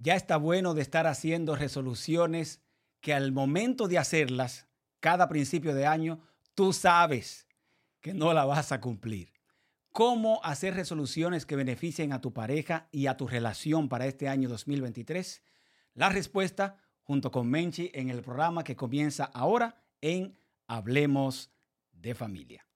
ya está bueno de estar haciendo resoluciones que al momento de hacerlas, cada principio de año, tú sabes que no la vas a cumplir. ¿Cómo hacer resoluciones que beneficien a tu pareja y a tu relación para este año 2023? La respuesta junto con Menchi en el programa que comienza ahora en Hablemos de Familia.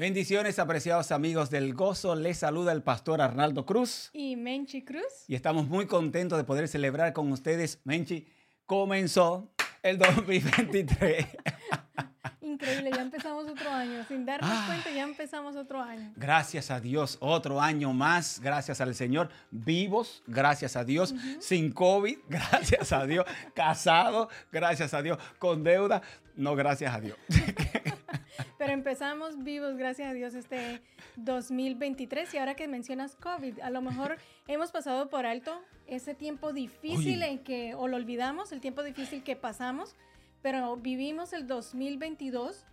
Bendiciones, apreciados amigos del gozo. Les saluda el pastor Arnaldo Cruz. Y Menchi Cruz. Y estamos muy contentos de poder celebrar con ustedes. Menchi, comenzó el 2023. Increíble, ya empezamos otro año. Sin darnos ah. cuenta, ya empezamos otro año. Gracias a Dios, otro año más. Gracias al Señor. Vivos, gracias a Dios. Sin COVID, gracias a Dios. Casado, gracias a Dios. Con deuda, no, gracias a Dios. Pero empezamos vivos, gracias a Dios, este 2023. Y ahora que mencionas COVID, a lo mejor hemos pasado por alto ese tiempo difícil en que, o lo olvidamos, el tiempo difícil que pasamos, pero vivimos el 2022.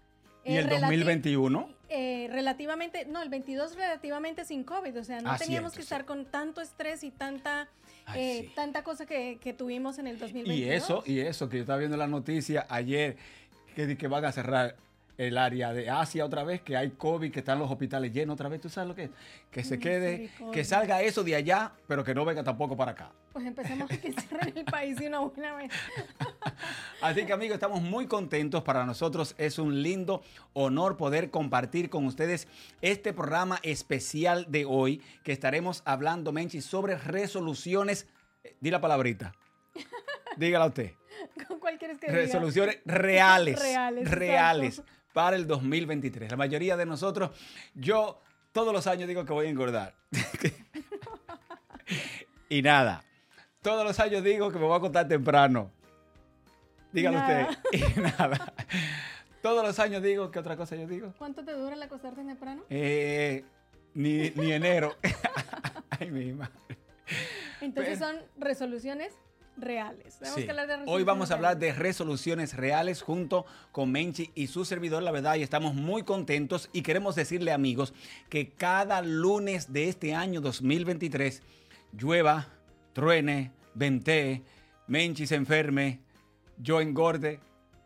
¿Y el 2021? Eh, relativamente, no, el 22 relativamente sin COVID, o sea, no teníamos que estar con tanto estrés y tanta, eh, tanta cosa que, que, tuvimos en el 2022. Y eso, y eso, que yo estaba viendo la noticia ayer, que, que van a cerrar el área de Asia otra vez, que hay COVID, que están los hospitales llenos otra vez. ¿Tú sabes lo que es? Que se quede, que salga eso de allá, pero que no venga tampoco para acá. Pues empecemos a que cierren el país de una buena vez. Así que amigos, estamos muy contentos. Para nosotros es un lindo honor poder compartir con ustedes este programa especial de hoy, que estaremos hablando, Menchi, sobre resoluciones. Eh, di la palabrita. Dígala usted. ¿Con cuál quieres que Resoluciones reales. reales. Reales para el 2023. La mayoría de nosotros, yo todos los años digo que voy a engordar. y nada, todos los años digo que me voy a acostar temprano. Dígalo usted. Y nada. Todos los años digo, ¿qué otra cosa yo digo? ¿Cuánto te dura el acostarte temprano? Eh, ni, ni enero. Ay, mi madre. Entonces son resoluciones reales. Hoy vamos a hablar de resoluciones reales junto con Menchi y su servidor, la verdad, y estamos muy contentos y queremos decirle amigos que cada lunes de este año 2023 llueva, truene, ventee, Menchi se enferme, yo engorde,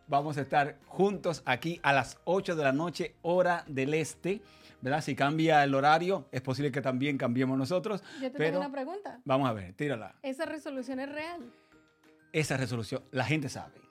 vamos a estar juntos aquí a las 8 de la noche, hora del este. ¿verdad? Si cambia el horario, es posible que también cambiemos nosotros. Yo te tengo una pregunta. Vamos a ver, tírala. ¿Esa resolución es real? Esa resolución, la gente sabe.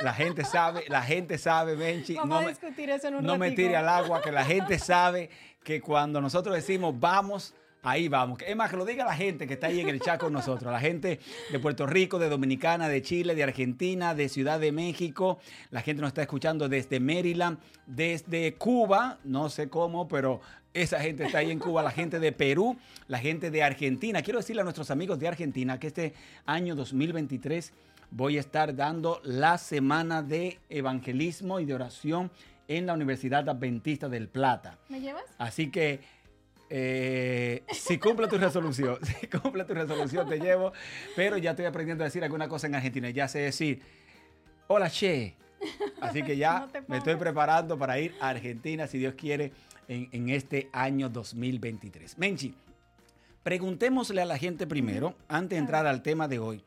La gente sabe, la gente sabe, Benchi. Vamos no a discutir eso en un No me tire al agua, que la gente sabe que cuando nosotros decimos vamos Ahí vamos. Es más, que lo diga la gente que está ahí en el chat con nosotros. La gente de Puerto Rico, de Dominicana, de Chile, de Argentina, de Ciudad de México. La gente nos está escuchando desde Maryland, desde Cuba. No sé cómo, pero esa gente está ahí en Cuba. La gente de Perú, la gente de Argentina. Quiero decirle a nuestros amigos de Argentina que este año 2023 voy a estar dando la semana de evangelismo y de oración en la Universidad Adventista del Plata. ¿Me llevas? Así que eh, si cumple tu resolución, si cumple tu resolución, te llevo. Pero ya estoy aprendiendo a decir alguna cosa en Argentina. Ya sé decir, hola, che. Así que ya me estoy preparando para ir a Argentina, si Dios quiere, en, en este año 2023. Menchi, preguntémosle a la gente primero, antes de entrar al tema de hoy,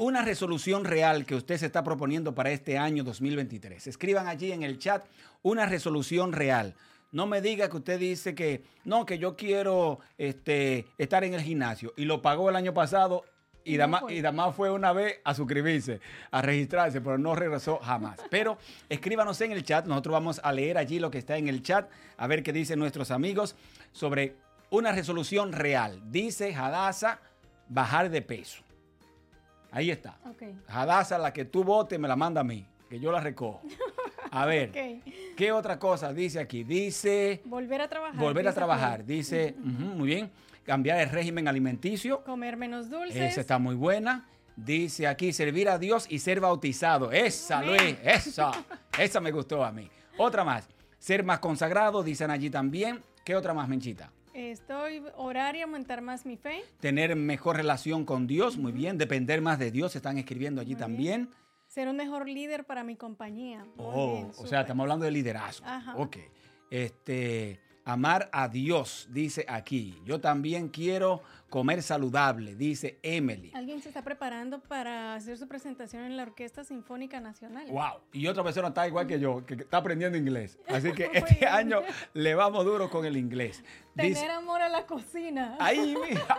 una resolución real que usted se está proponiendo para este año 2023. Escriban allí en el chat una resolución real. No me diga que usted dice que no, que yo quiero este, estar en el gimnasio y lo pagó el año pasado y además y fue una vez a suscribirse, a registrarse, pero no regresó jamás. Pero escríbanos en el chat, nosotros vamos a leer allí lo que está en el chat, a ver qué dicen nuestros amigos sobre una resolución real. Dice Hadasa, bajar de peso. Ahí está. Okay. Hadasa, la que tú votes, me la manda a mí, que yo la recojo. A ver. ¿qué otra cosa dice aquí? Dice Volver a trabajar. volver a trabajar. Dice, muy bien, cambiar el régimen alimenticio. Comer menos dulces. Esa está muy buena. Dice aquí, servir a Dios y ser bautizado. Esa. Luis, esa. Esa me gustó a mí. Otra más. Ser más consagrado, dicen allí también. ¿Qué otra más, Menchita? Estoy orar y aumentar más mi fe. Tener mejor relación con Dios, muy bien. Depender más de Dios, están escribiendo allí Muy también. Ser un mejor líder para mi compañía. Muy Oh, bien, o sea, estamos hablando de liderazgo. Ajá. Ok. Este, amar a Dios, dice aquí. Yo también quiero comer saludable, dice Emily. Alguien se está preparando para hacer su presentación en la Orquesta Sinfónica Nacional. Wow. Y otra persona está igual que yo, que está aprendiendo inglés. Así que este año le vamos duro con el inglés. Tener amor a la cocina. ahí, mira.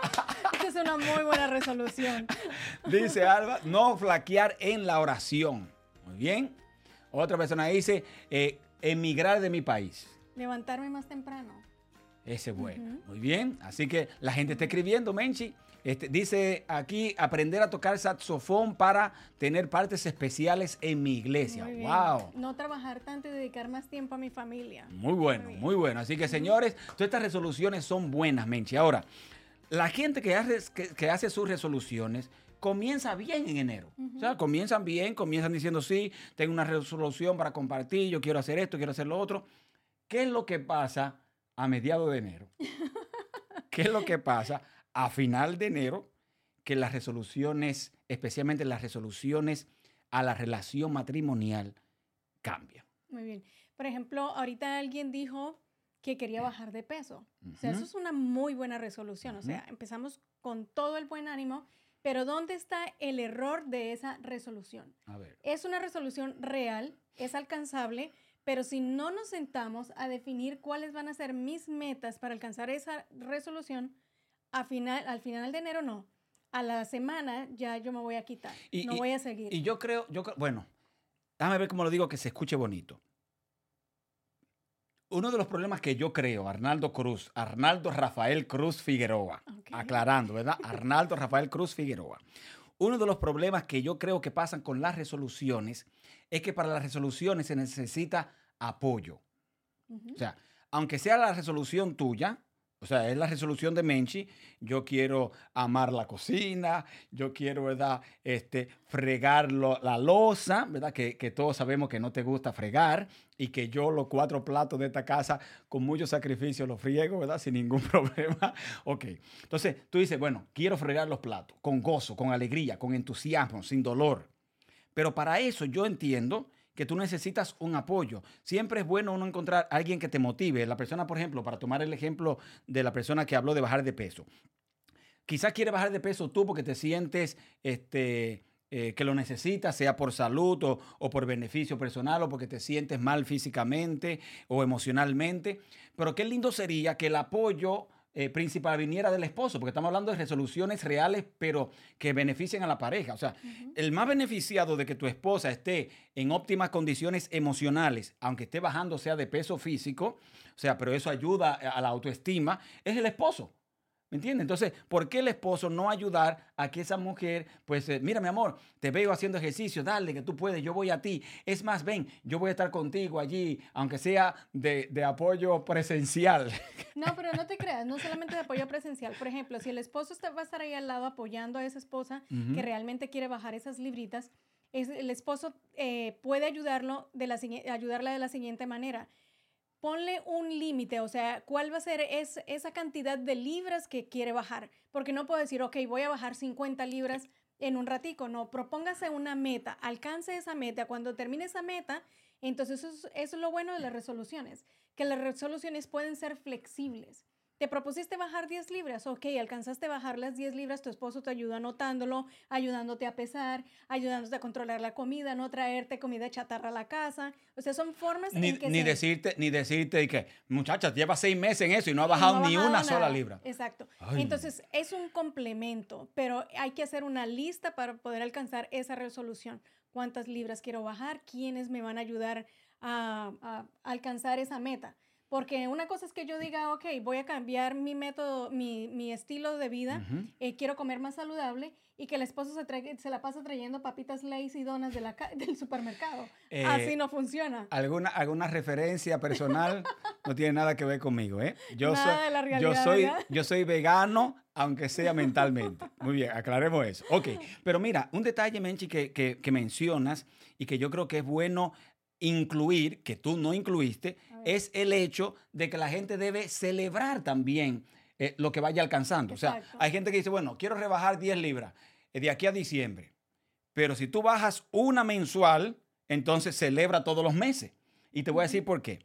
Esa es una muy buena resolución. Dice Alba, no flaquear en la oración. Muy bien. Otra persona dice, eh, emigrar de mi país. Levantarme más temprano. Ese es bueno. Muy bien. Así que la gente está escribiendo, Menchi. Este, dice aquí, aprender a tocar saxofón para tener partes especiales en mi iglesia. Wow. No trabajar tanto y dedicar más tiempo a mi familia. Muy bueno, Muy bueno. Así que, señores, todas estas resoluciones son buenas, Menchi. Ahora, la gente que hace, que, que hace sus resoluciones comienza bien en enero. O sea, comienzan bien, comienzan diciendo, sí, tengo una resolución para compartir, yo quiero hacer esto, quiero hacer lo otro. ¿Qué es lo que pasa a mediados de enero? ¿Qué es lo que pasa a final de enero? Que las resoluciones, especialmente las resoluciones a la relación matrimonial, cambian. Muy bien. Por ejemplo, ahorita alguien dijo que quería bajar de peso. O sea, eso es una muy buena resolución. O sea, empezamos con todo el buen ánimo, pero ¿dónde está el error de esa resolución? A ver. Es una resolución real, es alcanzable, pero si no nos sentamos a definir cuáles van a ser mis metas para alcanzar esa resolución, a final, al final de enero no. A la semana ya yo me voy a quitar. Y- no y- voy a seguir. Y yo creo, yo bueno, déjame ver cómo lo digo que se escuche bonito. Uno de los problemas que yo creo, Arnaldo Cruz, Arnaldo Rafael Cruz Figueroa, aclarando, ¿verdad? Arnaldo Rafael Cruz Figueroa. Uno de los problemas que yo creo que pasan con las resoluciones es que para las resoluciones se necesita apoyo. O sea, aunque sea la resolución tuya, o sea, es la resolución de Menchi, yo quiero amar la cocina, yo quiero, ¿verdad? Este, fregar lo- la losa, ¿verdad? Que, que todos sabemos que no te gusta fregar y que yo los cuatro platos de esta casa con mucho sacrificio los friego, ¿verdad? Sin ningún problema. Ok. Entonces, tú dices, bueno, quiero fregar los platos con gozo, con alegría, con entusiasmo, sin dolor. Pero para eso yo entiendo que tú necesitas un apoyo. Siempre es bueno uno encontrar a alguien que te motive. La persona, por ejemplo, para tomar el ejemplo de la persona que habló de bajar de peso. Quizás quieres bajar de peso tú porque te sientes este, eh, que lo necesitas, sea por salud o, o por beneficio personal o porque te sientes mal físicamente o emocionalmente. Pero qué lindo sería que el apoyo eh, principal viniera del esposo, porque estamos hablando de resoluciones reales, pero que beneficien a la pareja. O sea, el más beneficiado de que tu esposa esté en óptimas condiciones emocionales, aunque esté bajando sea de peso físico, o sea, pero eso ayuda a la autoestima, es el esposo. ¿Me entiendes? Entonces, ¿por qué el esposo no ayudar a que esa mujer, pues, eh, mira, mi amor, te veo haciendo ejercicio, dale, que tú puedes, yo voy a ti. Es más, ven, yo voy a estar contigo allí, aunque sea de, de apoyo presencial. No, pero no te creas, no solamente de apoyo presencial. Por ejemplo, si el esposo está- va a estar ahí al lado apoyando a esa esposa que realmente quiere bajar esas libritas, es- el esposo eh, puede ayudarlo de la, ayudarla de la siguiente manera. Ponle un límite, o sea, cuál va a ser es- esa cantidad de libras que quiere bajar. Porque no puedo decir, ok, voy a bajar 50 libras en un ratico. No, propóngase una meta, alcance esa meta. Cuando termine esa meta, entonces eso es, eso es lo bueno de las resoluciones, que las resoluciones pueden ser flexibles. Te propusiste bajar 10 libras, ok, alcanzaste a bajar las 10 libras, tu esposo te ayuda anotándolo, ayudándote a pesar, ayudándote a controlar la comida, no traerte comida chatarra a la casa. O sea, son formas Ni, en que ni se- decirte, ni decirte que, muchacha, lleva seis meses en eso y no ha bajado no ha ni una nada. sola libra. Exacto. Ay. Entonces, es un complemento, pero hay que hacer una lista para poder alcanzar esa resolución. ¿Cuántas libras quiero bajar? ¿Quiénes me van a ayudar a, a alcanzar esa meta? Porque una cosa es que yo diga, ok, voy a cambiar mi método, mi, mi estilo de vida, eh, quiero comer más saludable y que el esposo se, se la pasa trayendo papitas Lay's y donas de la del supermercado. Eh, Así no funciona. ¿Alguna, alguna referencia personal no tiene nada que ver conmigo, ¿eh? Yo soy, de la realidad, yo soy, yo soy vegano, aunque sea mentalmente. Muy bien, aclaremos eso. Ok, pero mira, un detalle, Menchi, que, que, que mencionas y que yo creo que es bueno incluir, que tú no incluiste, es el hecho de que la gente debe celebrar también eh, lo que vaya alcanzando. O sea, hay gente que dice, bueno, quiero rebajar 10 libras eh, de aquí a diciembre. Pero si tú bajas una mensual, entonces celebra todos los meses. Y te voy a decir por qué.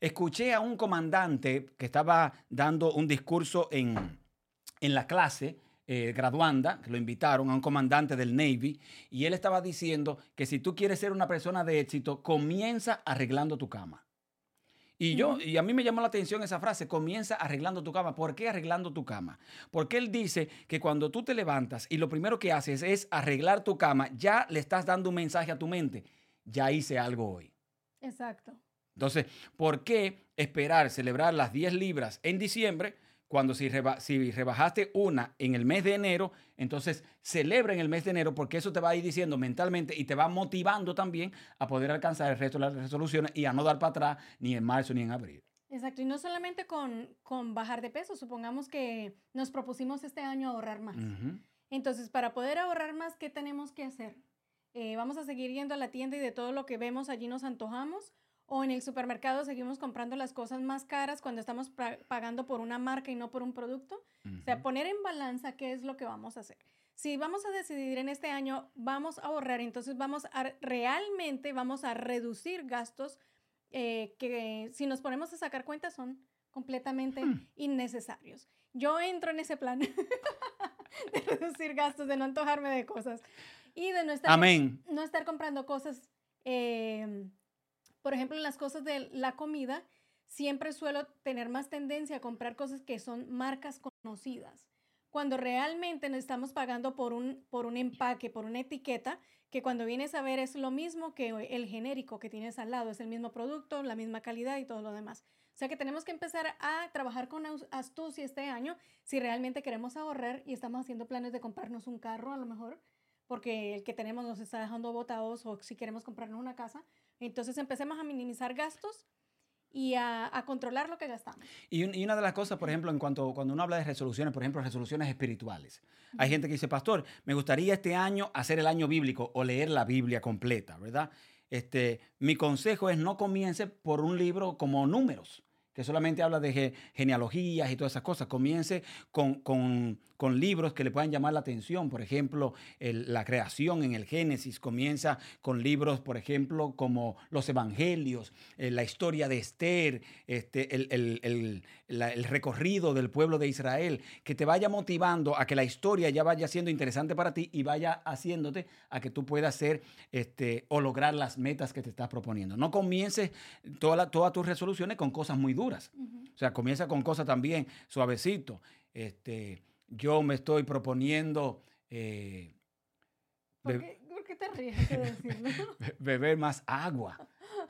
Escuché a un comandante que estaba dando un discurso en, en la clase eh, graduanda, que lo invitaron a un comandante del Navy, y él estaba diciendo que si tú quieres ser una persona de éxito, comienza arreglando tu cama. Y yo, y a mí me llamó la atención esa frase, comienza arreglando tu cama. ¿Por qué arreglando tu cama? Porque él dice que cuando tú te levantas y lo primero que haces es arreglar tu cama, ya le estás dando un mensaje a tu mente. Ya hice algo hoy. Exacto. Entonces, ¿por qué esperar celebrar las 10 libras en diciembre cuando si, rebajaste una en el mes de enero, entonces celebra en el mes de enero porque eso te va a ir diciendo mentalmente y te va motivando también a poder alcanzar el resto de las resoluciones y a no dar para atrás ni en marzo ni en abril. Exacto, y no solamente con, con bajar de peso, supongamos que nos propusimos este año ahorrar más. Entonces, para poder ahorrar más, ¿qué tenemos que hacer? Eh, ¿Vamos a seguir yendo a la tienda y de todo lo que vemos allí nos antojamos? O en el supermercado seguimos comprando las cosas más caras cuando estamos pagando por una marca y no por un producto. O sea, poner en balanza qué es lo que vamos a hacer. Si vamos a decidir en este año, vamos a ahorrar, entonces vamos a realmente, vamos a reducir gastos eh, que si nos ponemos a sacar cuentas son completamente hmm. innecesarios. Yo entro en ese plan de reducir gastos, de no antojarme de cosas y de no estar, No estar comprando cosas eh, por ejemplo, en las cosas de la comida, siempre suelo tener más tendencia a comprar cosas que son marcas conocidas. Cuando realmente nos estamos pagando por un, por un empaque, por una etiqueta, que cuando vienes a ver es lo mismo que el genérico que tienes al lado, es el mismo producto, la misma calidad y todo lo demás. O sea que tenemos que empezar a trabajar con astucia este año si realmente queremos ahorrar y estamos haciendo planes de comprarnos un carro a lo mejor, porque el que tenemos nos está dejando botados o si queremos comprarnos una casa, entonces empecemos a minimizar gastos y a, controlar lo que gastamos. Y, una de las cosas, por ejemplo, en cuanto cuando uno habla de resoluciones, por ejemplo, resoluciones espirituales. Hay gente que dice, pastor, me gustaría este año hacer el año bíblico o leer la Biblia completa, ¿verdad? Este, mi consejo es no comience por un libro como números que solamente habla de genealogías y todas esas cosas. Comience con, con, con libros que le puedan llamar la atención. Por ejemplo, la creación en el Génesis comienza con libros, por ejemplo, como los Evangelios, eh, la historia de Esther, este, el, el, el, recorrido del pueblo de Israel, que te vaya motivando a que la historia ya vaya siendo interesante para ti y vaya haciéndote a que tú puedas hacer este, o lograr las metas que te estás proponiendo. No comiences toda todas tus resoluciones con cosas muy duras. O sea, comienza con cosas también suavecito. Este, yo me estoy proponiendo... Eh, ¿Por, qué, te ríes de decirlo? beber más agua.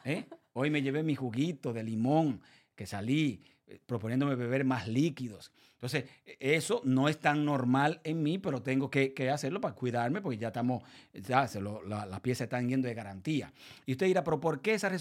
¿eh? Hoy me llevé mi juguito de limón que salí eh, proponiéndome beber más líquidos. Entonces, eso no es tan normal en mí, pero tengo que, hacerlo para cuidarme porque ya estamos, ya se las piezas están yendo de garantía. Y usted dirá, pero ¿por qué esa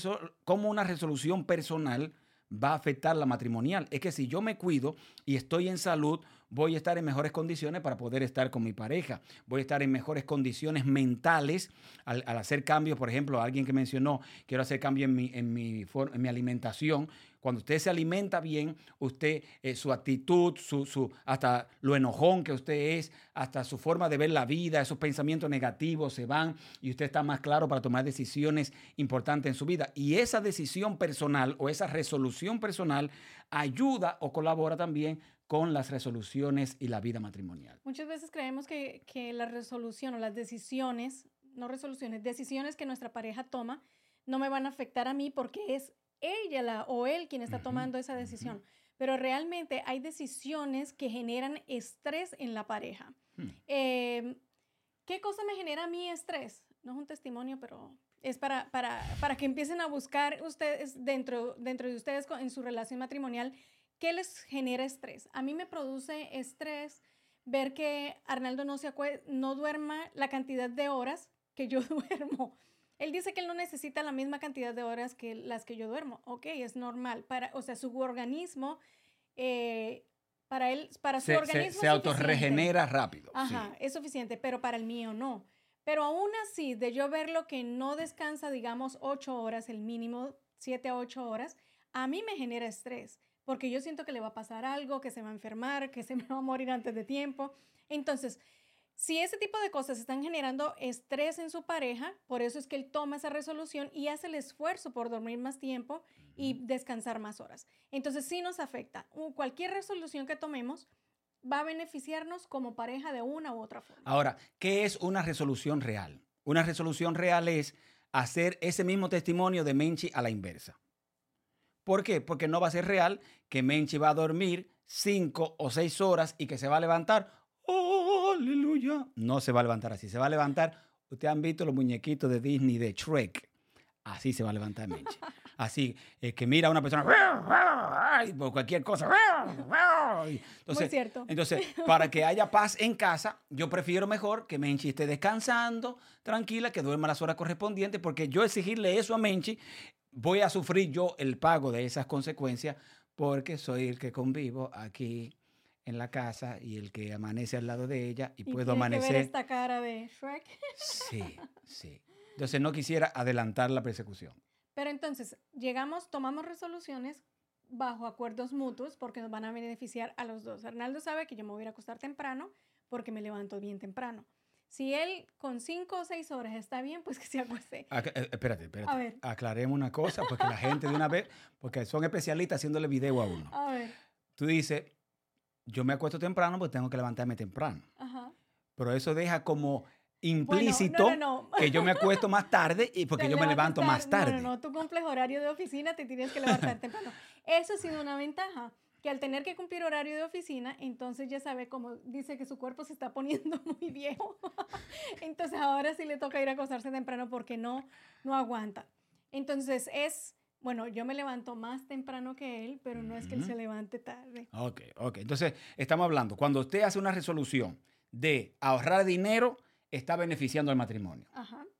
cómo una resolución personal va a afectar la matrimonial? Es que si yo me cuido y estoy en salud, voy a estar en mejores condiciones para poder estar con mi pareja, voy a estar en mejores condiciones mentales al, hacer cambios, por ejemplo, alguien que mencionó, quiero hacer cambio en mi, en mi, en mi alimentación, cuando usted se alimenta bien, usted, eh, su actitud, su, su, hasta lo enojón que usted es, hasta su forma de ver la vida, esos pensamientos negativos se van y usted está más claro para tomar decisiones importantes en su vida. Y esa decisión personal o esa resolución personal ayuda o colabora también con las resoluciones y la vida matrimonial. Muchas veces creemos que, que la resolución o las decisiones, no resoluciones, decisiones que nuestra pareja toma, no me van a afectar a mí porque es ella la, o él quien está tomando esa decisión. Pero realmente hay decisiones que generan estrés en la pareja. Hmm. Em, ¿qué cosa me genera mi estrés? No es un testimonio, pero es para, para, para que empiecen a buscar ustedes dentro, dentro de ustedes en su relación matrimonial, ¿qué les genera estrés? A mí me produce estrés ver que Arnaldo no, se no duerma la cantidad de horas que yo duermo. Él dice que él no necesita la misma cantidad de horas que las que yo duermo. Ok, es normal. Para, o sea, su organismo, eh, para él, para su organismo. Se, se autorregenera rápido. Ajá, es suficiente, pero para el mío no. Pero aún así, de yo verlo que no descansa, digamos, ocho horas, el mínimo, siete a ocho horas, a mí me genera estrés, porque yo siento que le va a pasar algo, que se va a enfermar, que se me va a morir antes de tiempo. Entonces, si ese tipo de cosas están generando estrés en su pareja, por eso es que él toma esa resolución y hace el esfuerzo por dormir más tiempo y descansar más horas. Entonces, sí nos afecta. Cualquier resolución que tomemos, va a beneficiarnos como pareja de una u otra forma. Ahora, ¿qué es una resolución real? Una resolución real es hacer ese mismo testimonio de Menchi a la inversa. ¿Por qué? Porque no va a ser real que Menchi va a dormir cinco o seis horas y que se va a levantar. ¡Oh, aleluya! No se va a levantar así. Se va a levantar. Ustedes han visto los muñequitos de Disney de Shrek. Así se va a levantar Menchi. Así, eh, que mira a una persona por cualquier cosa. Entonces, Muy cierto. entonces, para que haya paz en casa, yo prefiero mejor que Menchi esté descansando, tranquila, que duerma las horas correspondientes, porque yo exigirle eso a Menchi, voy a sufrir yo el pago de esas consecuencias, porque soy el que convivo aquí en la casa y el que amanece al lado de ella y, puedo amanecer. Que ver esta cara de Shrek? Sí, sí. Entonces no quisiera adelantar la persecución. Pero entonces, llegamos, tomamos resoluciones bajo acuerdos mutuos porque nos van a beneficiar a los dos. Arnaldo sabe que yo me voy a acostar temprano porque me levanto bien temprano. Si él con cinco o seis horas está bien, pues que se acueste. Eh, espérate, espérate. A ver. Aclaremos una cosa, porque la gente de una vez, porque son especialistas haciéndole video a uno. A ver. Tú dices, yo me acuesto temprano porque tengo que levantarme temprano. Ajá. Pero eso deja como implícito que yo me acuesto más tarde y porque yo me levanto más tarde. No, no, no, tú cumples horario de oficina, te tienes que levantar temprano. Eso ha sido una ventaja, que al tener que cumplir horario de oficina, entonces ya sabe cómo dice que su cuerpo se está poniendo muy viejo. entonces ahora sí le toca ir a acostarse temprano porque no, no aguanta. Entonces es, bueno, yo me levanto más temprano que él, pero no es que él se levante tarde. Ok, ok. Entonces estamos hablando, cuando usted hace una resolución de ahorrar dinero, está beneficiando al matrimonio.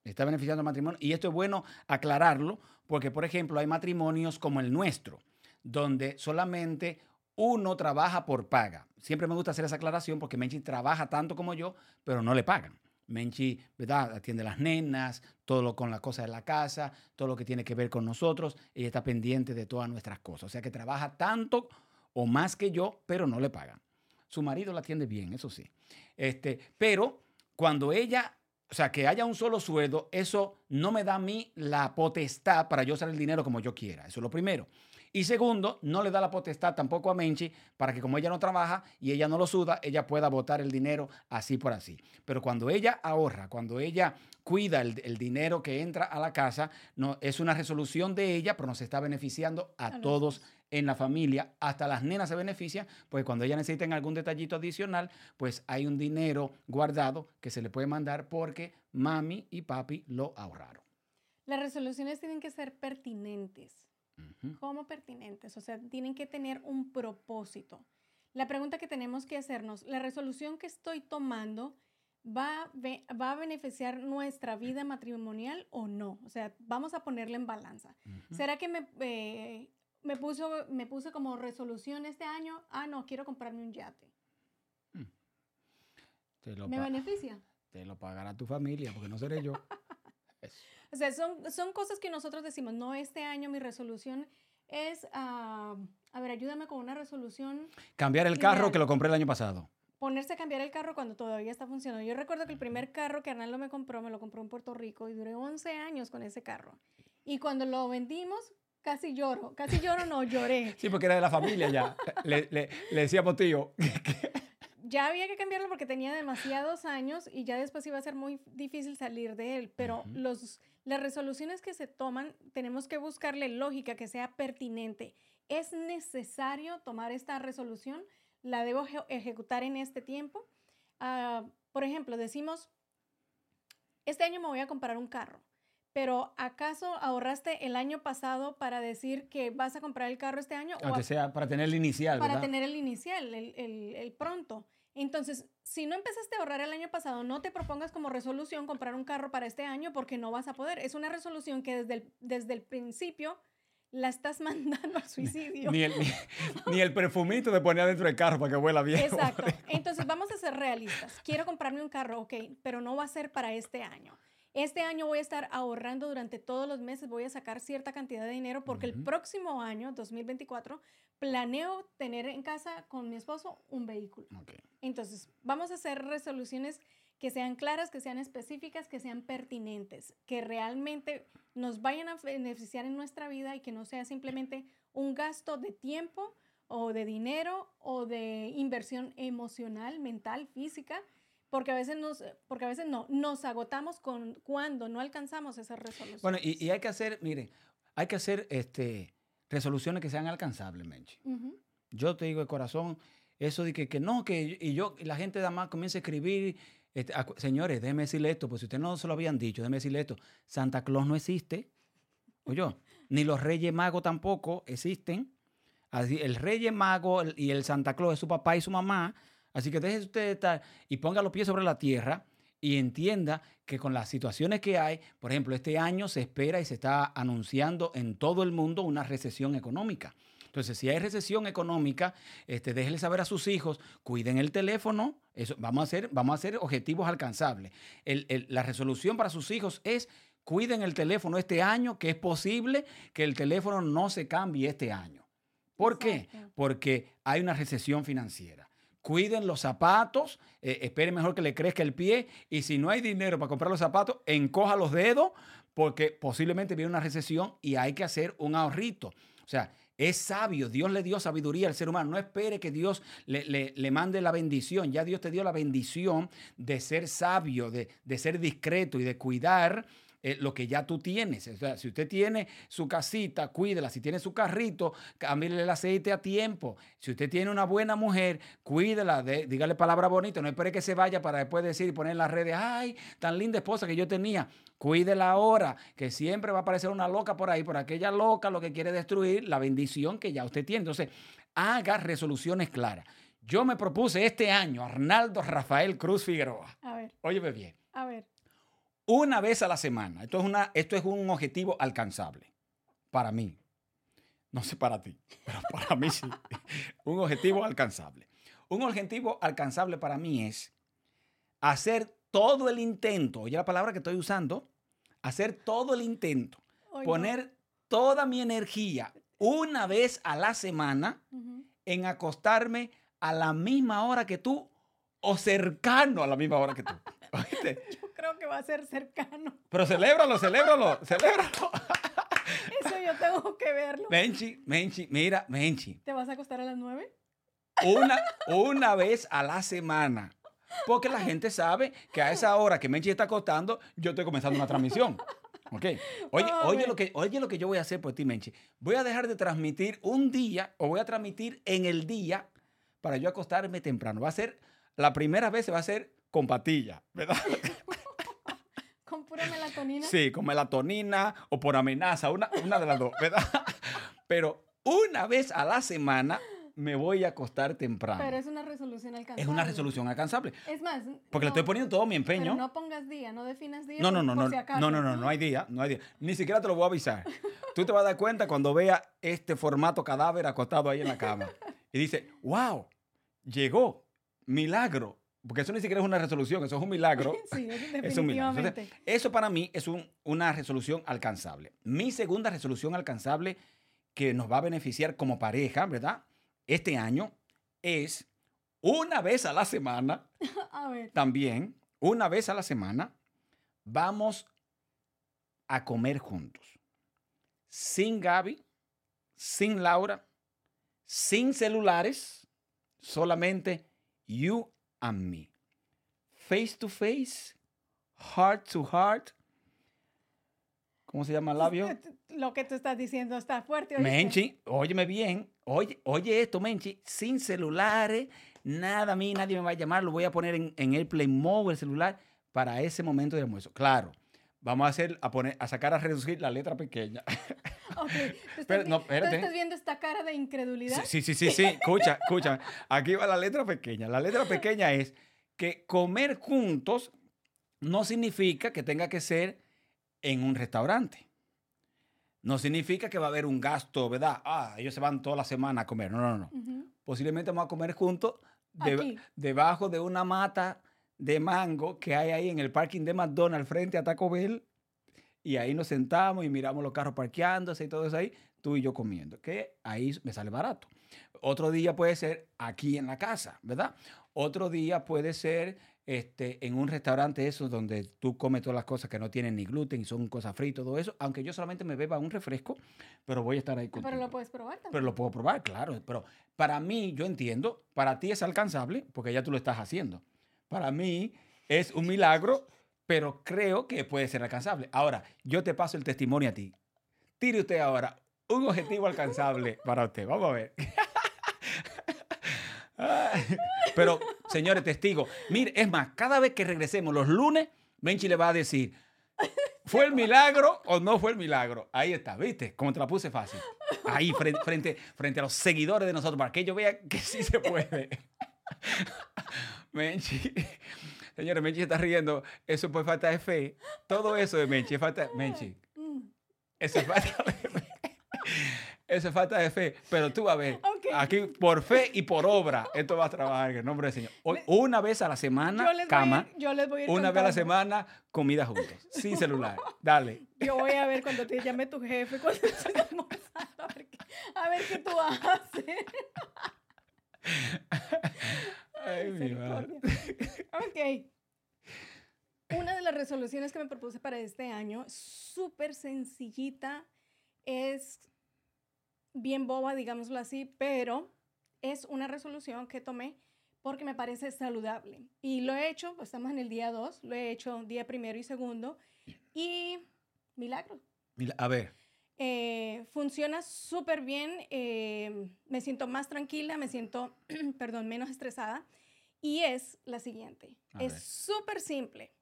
Está beneficiando al matrimonio. Y esto es bueno aclararlo, porque, por ejemplo, hay matrimonios como el nuestro, donde solamente uno trabaja por paga. Siempre me gusta hacer esa aclaración porque Menchi trabaja tanto como yo, pero no le pagan. Menchi, ¿verdad? Atiende las nenas, todo lo con las cosas de la casa, todo lo que tiene que ver con nosotros. Ella está pendiente de todas nuestras cosas. O sea que trabaja tanto o más que yo, pero no le pagan. Su marido la atiende bien, eso sí. Este, pero cuando ella, o sea, que haya un solo sueldo, eso no me da a mí la potestad para yo usar el dinero como yo quiera. Eso es lo primero. Y segundo, no le da la potestad tampoco a Menchi para que como ella no trabaja y ella no lo suda, ella pueda botar el dinero así por así. Pero cuando ella ahorra, cuando ella cuida el, dinero que entra a la casa, no, es una resolución de ella, pero nos está beneficiando a, todos en la familia, hasta las nenas se benefician, pues cuando ellas necesiten algún detallito adicional, pues hay un dinero guardado que se le puede mandar porque mami y papi lo ahorraron. Las resoluciones tienen que ser pertinentes. ¿Cómo pertinentes? O sea, tienen que tener un propósito. La pregunta que tenemos que hacernos, ¿la resolución que estoy tomando va, va a beneficiar nuestra vida matrimonial o no? O sea, vamos a ponerle en balanza. ¿Será que me, eh, me, puso, me puse como resolución este año, ah, no, quiero comprarme un yate. Mm. ¿Me beneficia? Te lo pagará tu familia, porque no seré yo. o sea, son, son cosas que nosotros decimos, no, este año mi resolución es, ah, a ver, ayúdame con una resolución. Cambiar el carro que lo compré el año pasado. Ponerse a cambiar el carro cuando todavía está funcionando. Yo recuerdo que el primer carro que Arnaldo me compró, me lo compró en Puerto Rico y duré 11 años con ese carro. Y cuando lo vendimos, casi lloro, casi lloro, no lloré. Sí, porque era de la familia ya. le, le, le decía a tío. ya había que cambiarlo porque tenía demasiados años y ya después iba a ser muy difícil salir de él. Pero los, las resoluciones que se toman, tenemos que buscarle lógica, que sea pertinente. ¿Es necesario tomar esta resolución? ¿La debo ejecutar en este tiempo? Ah, por ejemplo, decimos, este año me voy a comprar un carro. Pero ¿acaso ahorraste el año pasado para decir que vas a comprar el carro este año? Aunque sea para tener el inicial, Para tener el inicial, el, el, el, pronto. Entonces, si no empezaste a ahorrar el año pasado, no te propongas como resolución comprar un carro para este año porque no vas a poder. Es una resolución que desde el, desde el principio la estás mandando al suicidio. Ni el, ni, el perfumito de poner dentro del carro para que huela bien. Exacto. Entonces, vamos a ser realistas. Quiero comprarme un carro, ok, pero no va a ser para este año. Este año voy a estar ahorrando durante todos los meses, voy a sacar cierta cantidad de dinero porque el próximo año, 2024, planeo tener en casa con mi esposo un vehículo. Entonces, vamos a hacer resoluciones que sean claras, que sean específicas, que sean pertinentes, que realmente nos vayan a beneficiar en nuestra vida y que no sea simplemente un gasto de tiempo o de dinero o de inversión emocional, mental, física, porque a veces nos, porque a veces no, nos agotamos con cuando no alcanzamos esa resolución. Bueno, y, hay que hacer, mire, hay que hacer este, resoluciones que sean alcanzables, Menchi. Yo te digo de corazón, eso de que, que no, que y yo, la gente de más comienza a escribir, este, señores, déjeme decirle esto, pues si ustedes no se lo habían dicho, déjeme decirle esto, Santa Claus no existe, oye, ni los Reyes Magos tampoco existen. Así, el Reyes Mago y el Santa Claus es su papá y su mamá, Así que deje usted estar y ponga los pies sobre la tierra y entienda que con las situaciones que hay, por ejemplo, este año se espera y se está anunciando en todo el mundo una recesión económica. Entonces, si hay recesión económica, este, déjenle saber a sus hijos, cuiden el teléfono, eso, vamos, a hacer, vamos a hacer objetivos alcanzables. la resolución para sus hijos es cuiden el teléfono este año, que es posible que el teléfono no se cambie este año. ¿Por qué? Porque hay una recesión financiera cuiden los zapatos, eh, espere mejor que le crezca el pie y si no hay dinero para comprar los zapatos, encoja los dedos porque posiblemente viene una recesión y hay que hacer un ahorrito. O sea, es sabio, Dios le dio sabiduría al ser humano. No espere que Dios le, le, mande la bendición. Ya Dios te dio la bendición de ser sabio, de, de ser discreto y de cuidar eh, lo que ya tú tienes. O sea, si usted tiene su casita, cuídela. Si tiene su carrito, cámbiale el aceite a tiempo. Si usted tiene una buena mujer, cuídela, dígale palabra bonita. No espere que se vaya para después decir y poner en las redes, ay, tan linda esposa que yo tenía. Cuídela ahora, que siempre va a aparecer una loca por ahí, por aquella loca lo que quiere destruir la bendición que ya usted tiene. Entonces, haga resoluciones claras. Yo me propuse este año, Arnaldo Rafael Cruz Figueroa. A ver. Óyeme bien. A ver una vez a la semana. Esto es, una, esto es un objetivo alcanzable para mí. No sé para ti, pero para mí sí. un objetivo alcanzable. Un objetivo alcanzable para mí es hacer todo el intento, oye la palabra que estoy usando, hacer todo el intento, poner toda mi energía una vez a la semana en acostarme a la misma hora que tú o cercano a la misma hora que tú. ¿Oíste? Creo que va a ser cercano. Pero celébralo, celébralo, celébralo. Eso yo tengo que verlo. Menchi, Menchi, mira, Menchi. ¿Te vas a acostar a las nueve? Una, una vez a la semana. Porque la gente sabe que a esa hora que Menchi está acostando, yo estoy comenzando una transmisión. ¿Ok? Oye, oye, lo que, oye lo que yo voy a hacer por ti, Menchi. Voy a dejar de transmitir un día o voy a transmitir en el día para yo acostarme temprano. Va a ser, la primera vez se va a hacer con patilla, ¿verdad? melatonina? Sí, con melatonina o por amenaza, una, una de las dos, ¿verdad? Pero una vez a la semana me voy a acostar temprano. Pero es una resolución alcanzable. Es una resolución alcanzable. Es más, porque le estoy poniendo todo mi empeño. Pero no pongas día, no definas día. No, no, no, no, no, no, no, no hay día, no hay día. Ni siquiera te lo voy a avisar. Tú te vas a dar cuenta cuando vea este formato cadáver acostado ahí en la cama. Y dice, wow, llegó, milagro. Porque eso ni siquiera es una resolución, eso es un milagro. Sí, es un milagro. eso para mí es una resolución alcanzable. Mi segunda resolución alcanzable que nos va a beneficiar como pareja, ¿verdad? Este año es una vez a la semana, a ver. también, una vez a la semana, vamos a comer juntos. Sin Gaby, sin Laura, sin celulares, solamente you a mí. Face to face, heart to heart. ¿Cómo se llama el labio? Lo que tú estás diciendo está fuerte. Menchi, óyeme bien. Oye, oye esto, Menchi. Sin celulares, nada a mí, nadie me va a llamar. Lo voy a poner en, en el Play Mode, el celular, para ese momento de almuerzo. Claro, vamos a hacer, a poner, a sacar a reducir la letra pequeña. Ok. ¿Tú estás, Pero, vi- no, tú espérate. estás viendo esta cara de incredulidad? Sí, sí, sí, sí, escucha, escucha. Aquí va la letra pequeña. La letra pequeña es que comer juntos no significa que tenga que ser en un restaurante. No significa que va a haber un gasto, ¿verdad? Ah, ellos se van toda la semana a comer. No, no, no. Posiblemente vamos a comer juntos de- debajo de una mata de mango que hay ahí en el parking de McDonald's frente a Taco Bell. Y ahí nos sentamos y miramos los carros parqueándose y todo eso ahí, tú y yo comiendo, que ahí me sale barato. Otro día puede ser aquí en la casa, ¿verdad? Otro día puede ser este, en un restaurante eso donde tú comes todas las cosas que no tienen ni gluten y son cosas fritas, todo eso, aunque yo solamente me beba un refresco, pero voy a estar ahí contigo. Pero lo puedes probar también. Pero lo puedo probar, claro. Pero para mí, yo entiendo, para ti es alcanzable porque ya tú lo estás haciendo. Para mí es un milagro, pero creo que puede ser alcanzable. Ahora, yo te paso el testimonio a ti. Tire usted ahora un objetivo alcanzable para usted. Vamos a ver. Pero, señores testigos, mire, es más, cada vez que regresemos los lunes, Benchi le va a decir, ¿fue el milagro o no fue el milagro? Ahí está, ¿viste? Como te la puse fácil. Ahí, frente, frente, frente a los seguidores de nosotros, para que ellos vean que sí se puede. Menchi, señores, Menchi está riendo. Eso es por falta de fe. Todo eso de Menchi es falta Menchi, eso es falta de fe. Eso es falta de fe. Pero tú, a ver, aquí por fe y por obra, esto va a trabajar en el nombre del Señor. Hoy, una vez a la semana, Yo les, cama. voy a, yo les voy a ir Una vez a la semana, comida juntos. Sin celular. Dale. Yo voy a ver cuando te llame tu jefe, cuando estés almorzando, a ver a ver qué tú haces. Ay, mi madre. Ok. Una de las resoluciones que me propuse para este año, súper sencillita, es bien boba, digámoslo así, pero es una resolución que tomé porque me parece saludable. Y lo he hecho, pues estamos en el día 2, lo he hecho día primero y segundo, y milagro. A ver. Eh, funciona súper bien, eh, me siento más tranquila, me siento, perdón, menos estresada. Y es la siguiente, A es súper simple.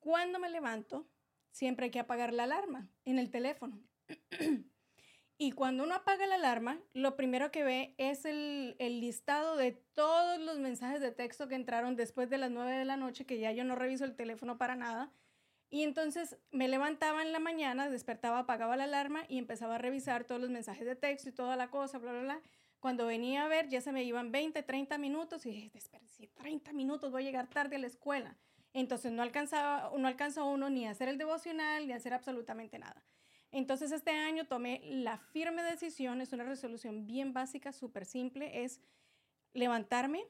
Cuando me levanto, siempre hay que apagar la alarma en el teléfono. y cuando uno apaga la alarma, lo primero que ve es el, el listado de todos los mensajes de texto que entraron después de las 9 de la noche, que ya yo no reviso el teléfono para nada. Y entonces me levantaba en la mañana, despertaba, apagaba la alarma y empezaba a revisar todos los mensajes de texto y toda la cosa, bla, bla, bla. Cuando venía a ver, ya se me iban 20, 30 minutos y dije, desperdicié 30 minutos, voy a llegar tarde a la escuela. Entonces no alcanzaba, no alcanzó uno ni a hacer el devocional ni a hacer absolutamente nada. Entonces este año tomé la firme decisión, es una resolución bien básica, súper simple, es levantarme,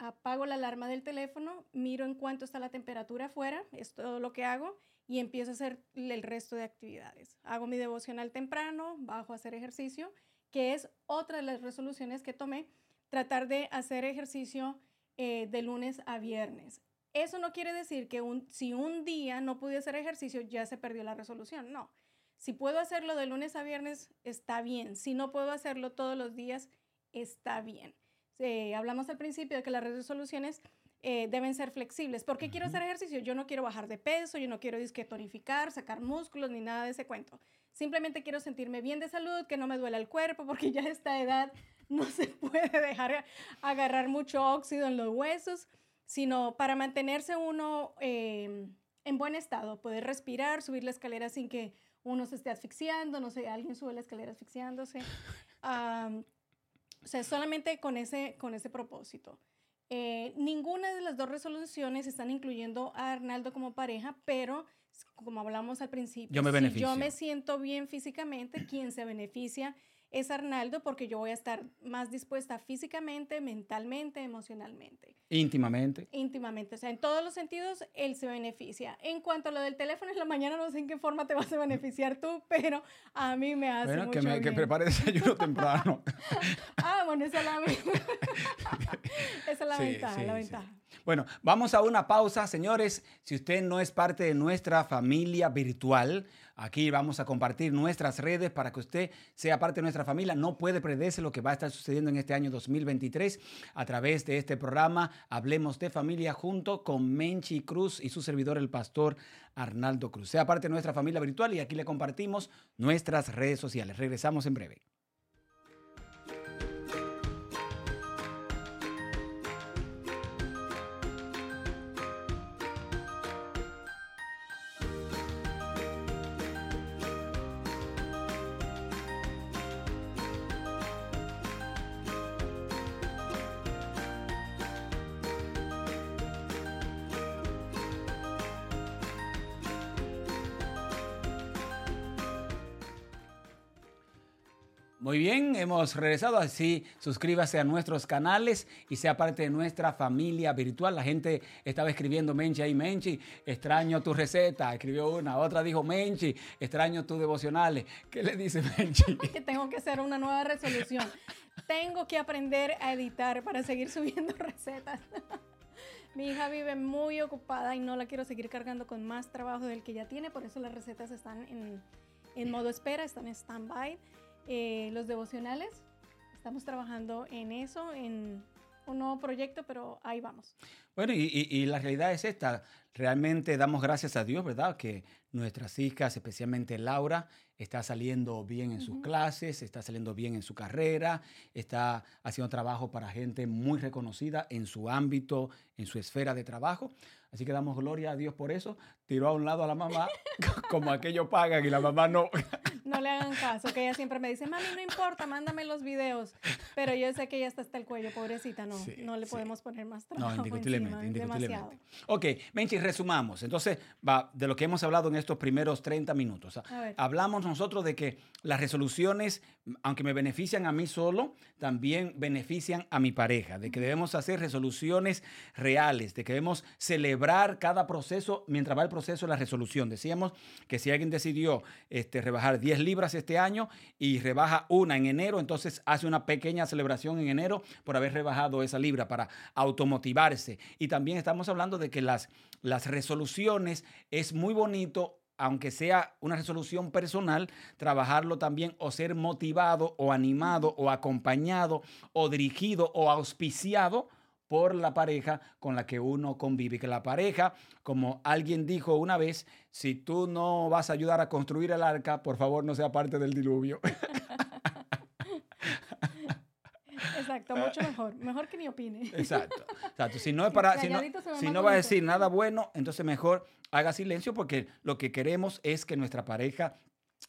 apago la alarma del teléfono, miro en cuánto está la temperatura afuera, es todo lo que hago, y empiezo a hacer el resto de actividades. Hago mi devocional temprano, bajo a hacer ejercicio, que es otra de las resoluciones que tomé, tratar de hacer ejercicio eh, de lunes a viernes. Eso no quiere decir que si un día no pude hacer ejercicio ya se perdió la resolución, no. Si puedo hacerlo de lunes a viernes, está bien. Si no puedo hacerlo todos los días, está bien. Eh, hablamos al principio de que las resoluciones eh, deben ser flexibles. ¿Por qué quiero hacer ejercicio? Yo no quiero bajar de peso, yo no quiero disque tonificar, sacar músculos, ni nada de ese cuento. Simplemente quiero sentirme bien de salud, que no me duela el cuerpo, porque ya a esta edad no se puede dejar agarrar mucho óxido en los huesos, sino para mantenerse uno eh, en buen estado, poder respirar, subir la escalera sin que uno se esté asfixiando, no sé, alguien sube la escalera asfixiándose. Am, o sea, solamente con ese, con ese propósito. Eh, ninguna de las dos resoluciones están incluyendo a Arnaldo como pareja, pero como hablamos al principio, Yo me si yo me siento bien físicamente, quien se beneficia es Arnaldo porque yo voy a estar más dispuesta físicamente, mentalmente, emocionalmente Íntimamente. íntimamente. O sea, en todos los sentidos, él se beneficia. En cuanto a lo del teléfono en la mañana, no sé en qué forma te vas a beneficiar tú, pero a mí me hace Bueno, mucho que, me, que prepare desayuno temprano. Ah, bueno, esa es la, esa es la Sí, ventaja, sí, la sí. ventaja. Bueno, vamos a una pausa, señores. Si usted no es parte de nuestra familia virtual, aquí vamos a compartir nuestras redes para que usted sea parte de nuestra familia no puede perderse lo que va a estar sucediendo en este año 2023 a través de este programa Hablemos de Familia junto con Menchi Cruz y su servidor el pastor Arnaldo Cruz. Sea parte de nuestra familia virtual y aquí le compartimos nuestras redes sociales. Regresamos en breve. Muy bien, hemos regresado así. Suscríbase a nuestros canales y sea parte de nuestra familia virtual. La gente estaba escribiendo Menchi ahí, Menchi, extraño tu receta. Escribió una, otra dijo Menchi, extraño tus devocionales. ¿Qué le dice Menchi? Que tengo que hacer una nueva resolución. tengo que aprender a editar para seguir subiendo recetas. Mi hija vive muy ocupada y no la quiero seguir cargando con más trabajo del que ya tiene, por eso las recetas están en, en modo espera, están en stand-by. Eh, los devocionales. Estamos trabajando en eso, en un nuevo proyecto, pero ahí vamos. Bueno, y, y, la realidad es esta. Realmente damos gracias a Dios, ¿verdad? Que nuestras hijas, especialmente Laura, está saliendo bien en sus clases, está saliendo bien en su carrera, está haciendo trabajo para gente muy reconocida en su ámbito, en su esfera de trabajo. Así que damos gloria a Dios por eso. Tiró a un lado a la mamá, como aquello pagan y la mamá no. No le hagan caso, que ella siempre me dice, mami, no importa, mándame los videos. Pero yo sé que ella está hasta el cuello, pobrecita, no, no le podemos poner más trabajo. No, indiscutiblemente, indiscutiblemente. Ok, Menchi, resumamos. Entonces, va, de lo que hemos hablado en estos primeros 30 minutos. Hablamos nosotros de que las resoluciones, aunque me benefician a mí solo, también benefician a mi pareja, de que debemos hacer resoluciones reales, de que debemos celebrar cada proceso mientras va el proceso la resolución. Decíamos que si alguien decidió este, rebajar 10 libras este año y rebaja una en enero, entonces hace una pequeña celebración en enero por haber rebajado esa libra para automotivarse. Y también estamos hablando de que las, las resoluciones es muy bonito aunque sea una resolución personal, trabajarlo también o ser motivado o animado o acompañado o dirigido o auspiciado por la pareja con la que uno convive. Que la pareja, como alguien dijo una vez, si tú no vas a ayudar a construir el arca, por favor no sea parte del diluvio. Exacto, mucho mejor. Mejor que ni opine. Exacto. Exacto. Si no es para, si no, si no va a decir nada bueno, entonces mejor haga silencio porque lo que queremos es que nuestra pareja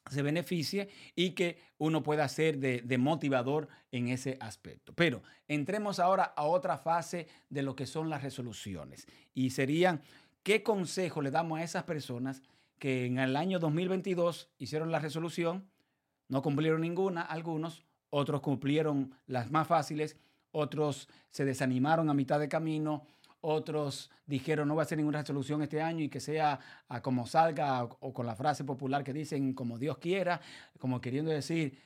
se beneficie y que uno pueda ser de, motivador en ese aspecto. Pero entremos ahora a otra fase de lo que son las resoluciones y serían qué consejo le damos a esas personas que en el año 2022 hicieron la resolución, no cumplieron ninguna, algunos, otros cumplieron las más fáciles, otros se desanimaron a mitad de camino, otros dijeron no va a ser ninguna resolución este año y que sea a como salga o, con la frase popular que dicen como Dios quiera, como queriendo decir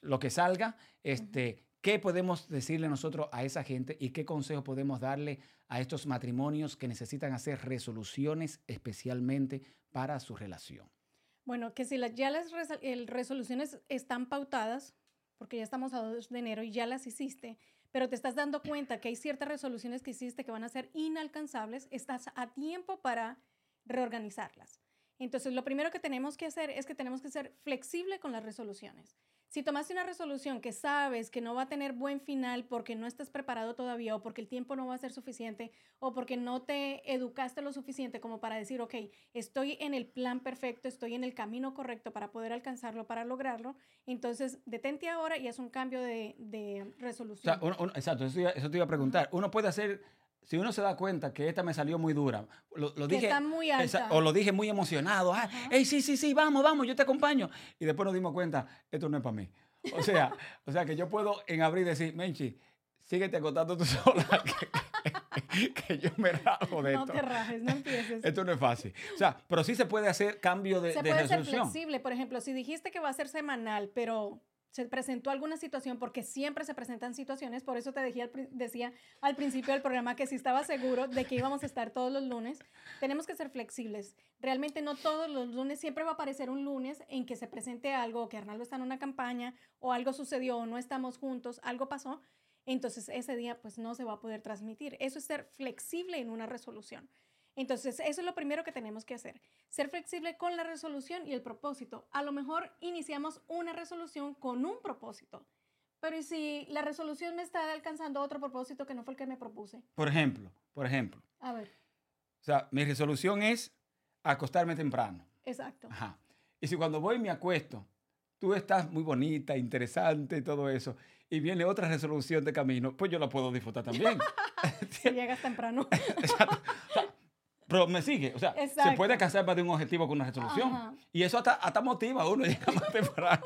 lo que salga, este, ¿qué podemos decirle nosotros a esa gente y qué consejo podemos darle a estos matrimonios que necesitan hacer resoluciones especialmente para su relación? Bueno, que si ya las resoluciones están pautadas, porque ya estamos a 2 de enero y ya las hiciste, pero te estás dando cuenta que hay ciertas resoluciones que hiciste que van a ser inalcanzables, estás a tiempo para reorganizarlas. Entonces, lo primero que tenemos que hacer es que tenemos que ser flexible con las resoluciones. Si tomaste una resolución que sabes que no va a tener buen final porque no estás preparado todavía o porque el tiempo no va a ser suficiente o porque no te educaste lo suficiente como para decir, ok, estoy en el plan perfecto, estoy en el camino correcto para poder alcanzarlo, para lograrlo, entonces detente ahora y haz un cambio de, resolución. exacto, eso, eso te iba a preguntar. Uno puede hacer si uno se da cuenta que esta me salió muy dura, lo, dije, está muy alta. o lo dije muy emocionado, ah, hey, sí, sí, sí, vamos, vamos, yo te acompaño. Y después nos dimos cuenta, esto no es para mí. O sea, o sea que yo puedo en abril decir, Menchi, síguete acostando tú sola, que, yo me rajo de esto. No te rajes, no empieces. Esto no es fácil. O sea, pero sí se puede hacer cambio de, se puede ser flexible. Por ejemplo, si dijiste que va a ser semanal, pero se presentó alguna situación, porque siempre se presentan situaciones, por eso te decía, decía al principio del programa que si estaba seguro de que íbamos a estar todos los lunes, tenemos que ser flexibles. Realmente no todos los lunes, siempre va a aparecer un lunes en que se presente algo, que Arnaldo está en una campaña, o algo sucedió, o no estamos juntos, algo pasó, entonces ese día pues no se va a poder transmitir. Eso es ser flexible en una resolución. Entonces, eso es lo primero que tenemos que hacer, ser flexible con la resolución y el propósito. A lo mejor iniciamos una resolución con un propósito, pero si la resolución me está alcanzando otro propósito que no fue el que me propuse? Por ejemplo, por ejemplo. A ver. O sea, mi resolución es acostarme temprano. Exacto. Ajá. Y si cuando voy me acuesto, tú estás muy bonita, interesante y todo eso, y viene otra resolución de camino, pues yo la puedo disfrutar también. si llegas temprano. Exacto. Pero me sigue, o sea, se puede casar de un objetivo con una resolución. Y eso hasta, hasta motiva a uno a llegar más temprano.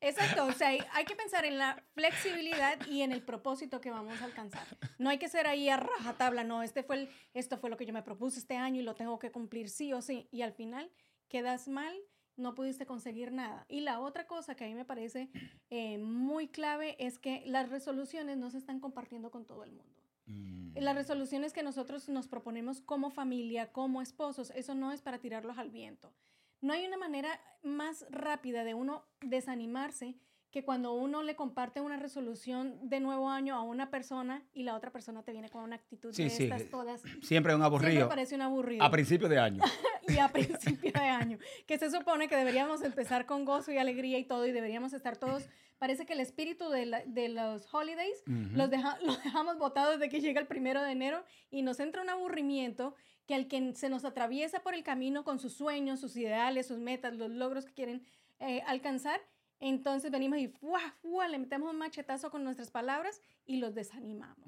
Exacto, o sea, hay que pensar en la flexibilidad y en el propósito que vamos a alcanzar. No hay que ser ahí a rajatabla, no, este fue el, esto fue lo que yo me propuse este año y lo tengo que cumplir sí o sí. Y al final quedas mal, no pudiste conseguir nada. Y la otra cosa que a mí me parece eh, muy clave es que las resoluciones no se están compartiendo con todo el mundo. Mm. Las resoluciones que nosotros nos proponemos como familia, como esposos, eso no es para tirarlos al viento. No hay una manera más rápida de uno desanimarse que cuando uno le comparte una resolución de nuevo año a una persona y la otra persona te viene con una actitud de estas todas. Siempre un aburrido. Siempre parece un aburrido. A principio de año. y a principio de año. Que se supone que deberíamos empezar con gozo y alegría y todo y deberíamos estar todos parece que el espíritu de, de los holidays los, los dejamos botados desde que llega el primero de enero y nos entra un aburrimiento que al que se nos atraviesa por el camino con sus sueños, sus ideales, sus metas, los logros que quieren eh, alcanzar, entonces venimos y ¡fua, le metemos un machetazo con nuestras palabras y los desanimamos.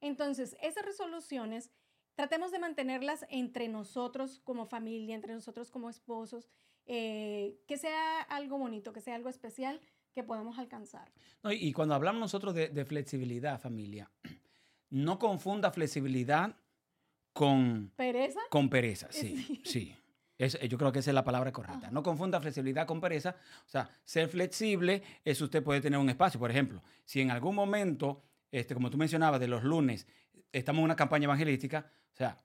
Entonces, esas resoluciones, tratemos de mantenerlas entre nosotros como familia, entre nosotros como esposos, eh, que sea algo bonito, que sea algo especial, que podemos alcanzar. y cuando hablamos nosotros de, flexibilidad, familia, no confunda flexibilidad con... ¿Pereza? Con pereza, sí, sí. yo creo que esa es la palabra correcta. No confunda flexibilidad con pereza. O sea, ser flexible es usted puede tener un espacio. Por ejemplo, si en algún momento, este, como tú mencionabas, de los lunes, estamos en una campaña evangelística, o sea,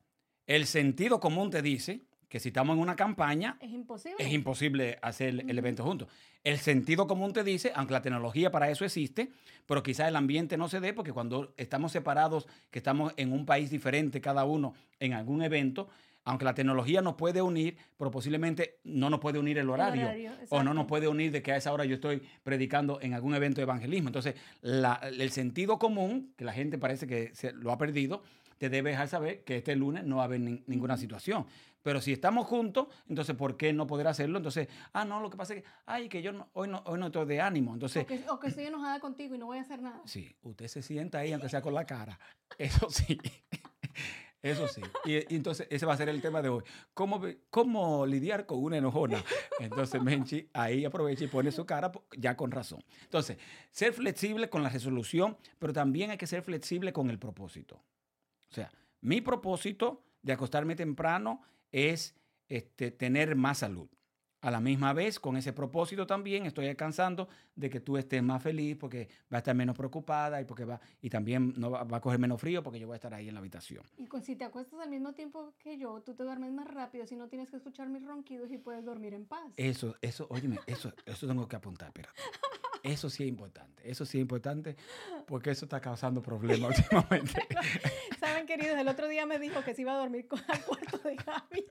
el sentido común te dice que si estamos en una campaña, es imposible, es imposible hacer el evento juntos. El sentido común te dice, aunque la tecnología para eso existe, pero quizás el ambiente no se dé porque cuando estamos separados, que estamos en un país diferente cada uno en algún evento, aunque la tecnología nos puede unir, pero posiblemente no nos puede unir el horario, o no nos puede unir de que a esa hora yo estoy predicando en algún evento de evangelismo. Entonces, el sentido común, que la gente parece que se lo ha perdido, te debe dejar saber que este lunes no va a haber ninguna situación. Pero si estamos juntos, entonces, ¿por qué no poder hacerlo? Entonces, ah, no, lo que pasa es que, ay, que yo hoy, no, hoy no estoy de ánimo. Entonces, o que, estoy enojada contigo y no voy a hacer nada. Sí, usted se sienta ahí, aunque sea con la cara. Eso sí. Eso sí. Y, entonces ese va a ser el tema de hoy. ¿Cómo, ¿Cómo lidiar con una enojona? Entonces Menchi ahí aprovecha y pone su cara ya con razón. Entonces, ser flexible con la resolución, pero también hay que ser flexible con el propósito. O sea, mi propósito de acostarme temprano es este, tener más salud. A la misma vez, con ese propósito también estoy alcanzando de que tú estés más feliz porque va a estar menos preocupada y porque va y también no va, a coger menos frío porque yo voy a estar ahí en la habitación. Y si te acuestas al mismo tiempo que yo, tú te duermes más rápido, si no tienes que escuchar mis ronquidos y puedes dormir en paz. Eso, eso, óyeme, eso, eso tengo que apuntar, espérate. Eso sí es importante, eso sí es importante porque eso está causando problemas últimamente. Saben, queridos, el otro día me dijo que se iba a dormir con el cuarto de Gaby.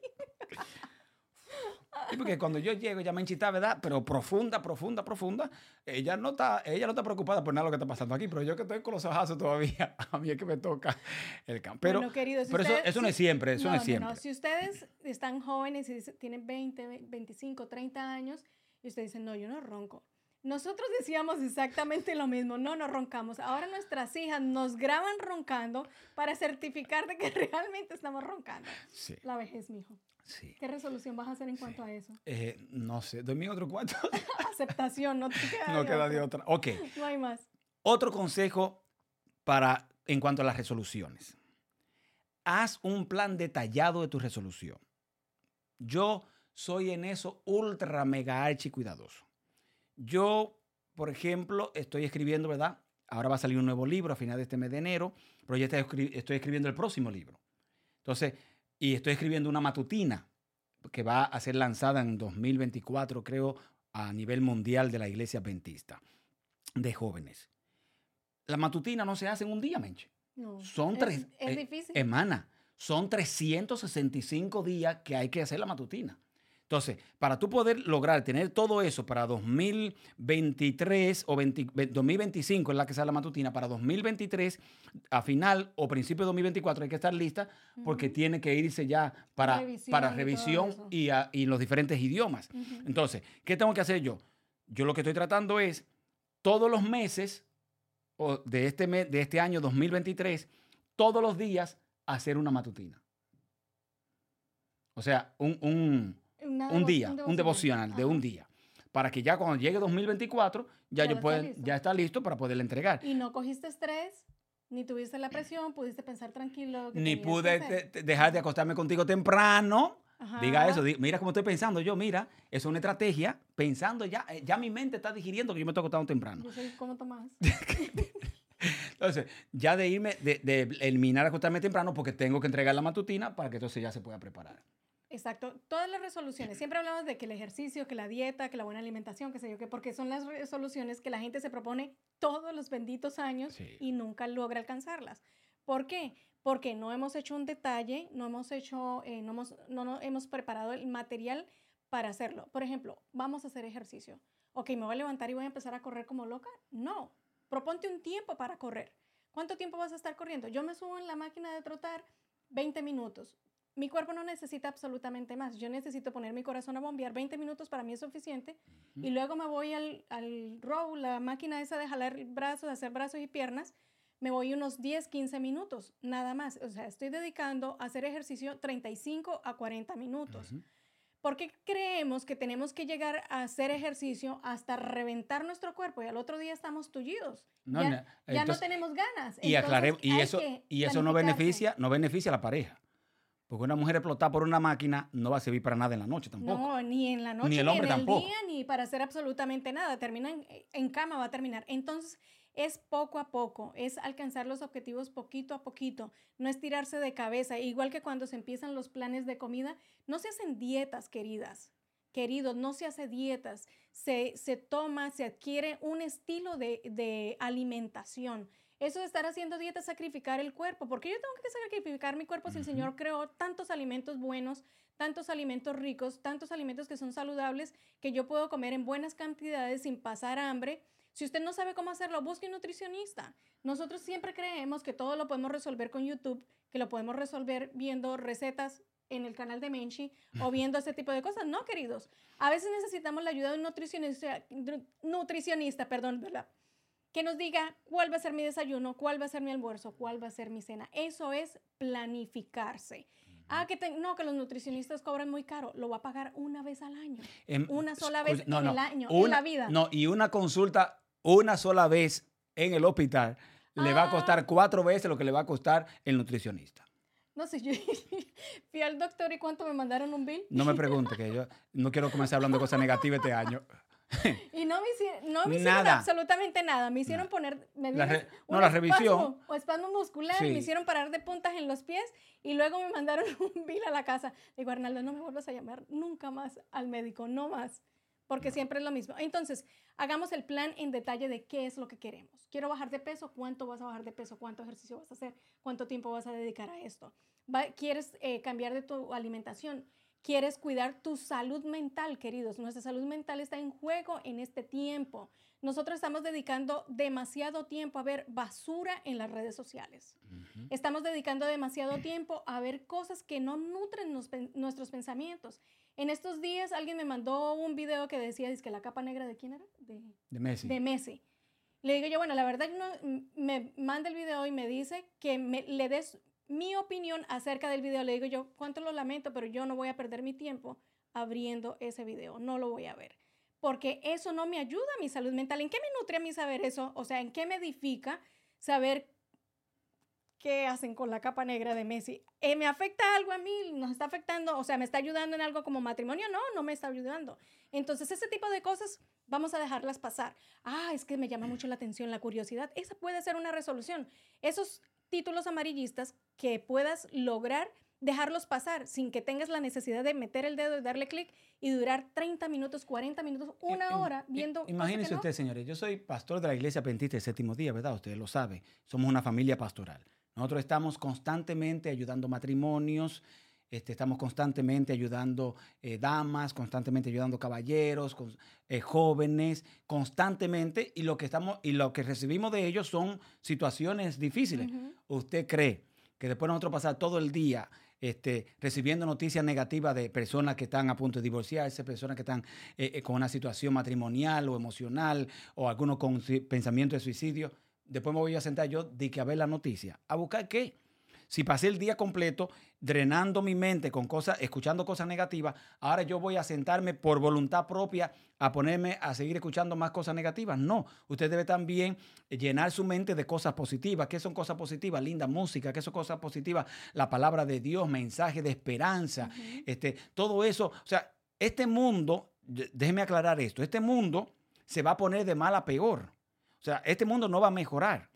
Y porque cuando yo llego, ella me enchita, ¿verdad? Pero profunda, profunda, profunda. Ella no está, ella no está preocupada por nada de lo que está pasando aquí, pero yo que estoy con los ojazos todavía, a mí es que me toca el campo. Pero, pero eso, eso no es siempre, eso no, es siempre. No, si ustedes están jóvenes y tienen 20, 25, 30 años y ustedes dicen, no, yo no ronco. Nosotros decíamos exactamente lo mismo, no nos roncamos. Ahora nuestras hijas nos graban roncando para certificar de que realmente estamos roncando. Sí. La vejez, mijo. ¿Qué resolución vas a hacer en cuanto a eso? Eh, no sé, dormir otro cuarto. Aceptación, no te queda No queda de otra. Ok. No hay más. Otro consejo para en cuanto a las resoluciones. Haz un plan detallado de tu resolución. Yo soy en eso ultra mega archi cuidadoso. Yo, por ejemplo, estoy escribiendo, ¿verdad? Ahora va a salir un nuevo libro a final de este mes de enero, pero ya estoy, estoy escribiendo el próximo libro. Entonces, y estoy escribiendo una matutina que va a ser lanzada en 2024, creo, a nivel mundial de la iglesia adventista de jóvenes. La matutina no se hace en un día, Menche. No, Son es- tres. Es, eh, difícil. Hermana, son 365 días que hay que hacer la matutina. Entonces, para tú poder lograr tener todo eso para 2023 o 20 ve- 2025 es la que sale la matutina, para 2023 a final o principio de 2024 hay que estar lista porque tiene que irse ya para Revisión para revisión y, a- y los diferentes idiomas. Entonces, ¿qué tengo que hacer yo? Yo lo que estoy tratando es todos los meses o de este mes, de este año 2023, todos los días hacer una matutina. O sea, un, un- Una un día, un devocional de un día. Para que ya cuando llegue 2024, ya, Ya yo pueda, ya está listo para poderle entregar. Y no cogiste estrés, ni tuviste la presión, pudiste pensar tranquilo. Ni pude hacer. te- te- dejar de acostarme contigo temprano. Diga eso, mira cómo estoy pensando yo, mira, eso es una estrategia, pensando ya, eh, ya mi mente está digiriendo que yo me estoy acostando temprano. Yo soy como Tomás. Entonces, ya de irme, de, de eliminar acostarme temprano porque tengo que entregar la matutina para que entonces ya se pueda preparar. Exacto. Todas las resoluciones. Siempre hablamos de que el ejercicio, que la dieta, que la buena alimentación, que sé yo qué, porque son las resoluciones que la gente se propone todos los benditos años Sí. y nunca logra alcanzarlas. ¿Por qué? Porque no hemos hecho un detalle, no hemos hecho, eh, no, hemos, no, no hemos preparado el material para hacerlo. Por ejemplo, vamos a hacer ejercicio. Ok, me voy a levantar y voy a empezar a correr como loca. No, proponte un tiempo para correr. ¿Cuánto tiempo vas a estar corriendo? Yo me subo en la máquina de trotar 20 minutos. Mi cuerpo no necesita absolutamente más. Yo necesito poner mi corazón a bombear 20 minutos, para mí es suficiente. Y luego me voy al, al row, la máquina esa de jalar brazos, de hacer brazos y piernas. Me voy unos 10, 15 minutos, nada más. O sea, estoy dedicando a hacer ejercicio 35 a 40 minutos. Ujú. ¿Por qué creemos que tenemos que llegar a hacer ejercicio hasta reventar nuestro cuerpo y al otro día estamos tullidos? No, ya no, ya no entonces- tenemos ganas. Y Entonces, y eso, y eso no beneficia, no beneficia a la pareja. Porque una mujer explotada por una máquina no va a servir para nada en la noche tampoco. No, ni en la noche, Ni el hombre en tampoco. el día, ni para hacer absolutamente nada. Termina en, en cama, va a terminar. Entonces, es poco a poco, es alcanzar los objetivos poquito a poquito, no es tirarse de cabeza. Igual que cuando se empiezan los planes de comida, no se hacen dietas, queridas. Queridos, no se hace dietas, se, se toma, se adquiere un estilo de, de alimentación. Eso de estar haciendo dieta es sacrificar el cuerpo. porque yo tengo que sacrificar mi cuerpo si el. Señor creó tantos alimentos buenos, tantos alimentos ricos, tantos alimentos que son saludables, que yo puedo comer en buenas cantidades sin pasar hambre? Si usted no sabe cómo hacerlo, busque un nutricionista. Nosotros siempre creemos que todo lo podemos resolver con YouTube, que lo podemos resolver viendo recetas en el canal de Menchi o viendo ese tipo de cosas. No, queridos. A veces necesitamos la ayuda de un nutricionista, nu- nutricionista, perdón, ¿verdad? Que nos diga cuál va a ser mi desayuno, cuál va a ser mi almuerzo, cuál va a ser mi cena. Eso es planificarse. Ah, que te- no, que los nutricionistas cobran muy caro. Lo va a pagar una vez al año. Em, Una sola vez en el año, en una- la vida. No, y una consulta una sola vez en el hospital le va a Ah. costar cuatro veces lo que le va a costar el nutricionista. No sé, yo fui al doctor y cuánto me mandaron un bill. No me pregunte, que yo no quiero comenzar hablando de cosas negativas este año. Y no me hicieron, no me hicieron Nada. absolutamente nada. Me hicieron poner, me La re- no, la revisión. O espasmo muscular, Sí. me hicieron parar de puntas en los pies y luego me mandaron un bill a la casa. Digo, Arnaldo, no me vuelvas a llamar nunca más al médico, no más, porque siempre es lo mismo. Entonces, hagamos el plan en detalle de qué es lo que queremos. Quiero bajar de peso, ¿cuánto vas a bajar de peso? ¿Cuánto ejercicio vas a hacer? ¿Cuánto tiempo vas a dedicar a esto? Va- ¿Quieres eh, cambiar de tu alimentación? Quieres cuidar tu salud mental, queridos. Nuestra salud mental está en juego en este tiempo. Nosotros estamos dedicando demasiado tiempo a ver basura en las redes sociales. Estamos dedicando demasiado tiempo a ver cosas que no nutren nos nuestros pensamientos. En estos días alguien me mandó un video que decía, es que la capa negra de quién era? De, De Messi. de Messi. Le digo yo, bueno, la verdad no, me manda el video y me dice que me, le des mi opinión acerca del video. Le digo yo, cuánto lo lamento, pero yo no voy a perder mi tiempo abriendo ese video, no lo voy a ver. Porque eso no me ayuda a mi salud mental. ¿En qué me nutre a mí saber eso? O sea, ¿en qué me edifica saber ¿qué hacen con la capa negra de Messi? Eh, ¿Me afecta algo a mí? ¿Nos está afectando? O sea, ¿me está ayudando en algo como matrimonio? No, no me está ayudando. Entonces, ese tipo de cosas vamos a dejarlas pasar. Ah, es que me llama mucho la atención la curiosidad. Esa puede ser una resolución. Esos títulos amarillistas que puedas lograr dejarlos pasar sin que tengas la necesidad de meter el dedo y darle clic y durar 30 minutos, 40 minutos, una hora viendo. Imagínese usted, señores, yo soy pastor de la iglesia Pentista del séptimo día, ¿verdad? Usted lo sabe. Somos una familia pastoral. Nosotros estamos constantemente ayudando matrimonios, este, estamos constantemente ayudando eh, damas, constantemente ayudando caballeros, eh, jóvenes, constantemente, y lo que estamos y lo que recibimos de ellos son situaciones difíciles. ¿Usted cree que después nosotros pasar todo el día este, recibiendo noticias negativas de personas que están a punto de divorciarse, personas que están eh, con una situación matrimonial o emocional, o algunos con pensamiento de suicidio? después me voy a sentar yo de que a ver la noticia. ¿A buscar qué? Si pasé el día completo drenando mi mente con cosas, escuchando cosas negativas, ahora yo voy a sentarme por voluntad propia a ponerme a seguir escuchando más cosas negativas. No, usted debe también llenar su mente de cosas positivas. ¿Qué son cosas positivas? Linda música, ¿qué son cosas positivas? La palabra de Dios, mensaje de esperanza, este, todo eso. O sea, este mundo, déjeme aclarar esto, este mundo se va a poner de mal a peor. O sea, este mundo no va a mejorar.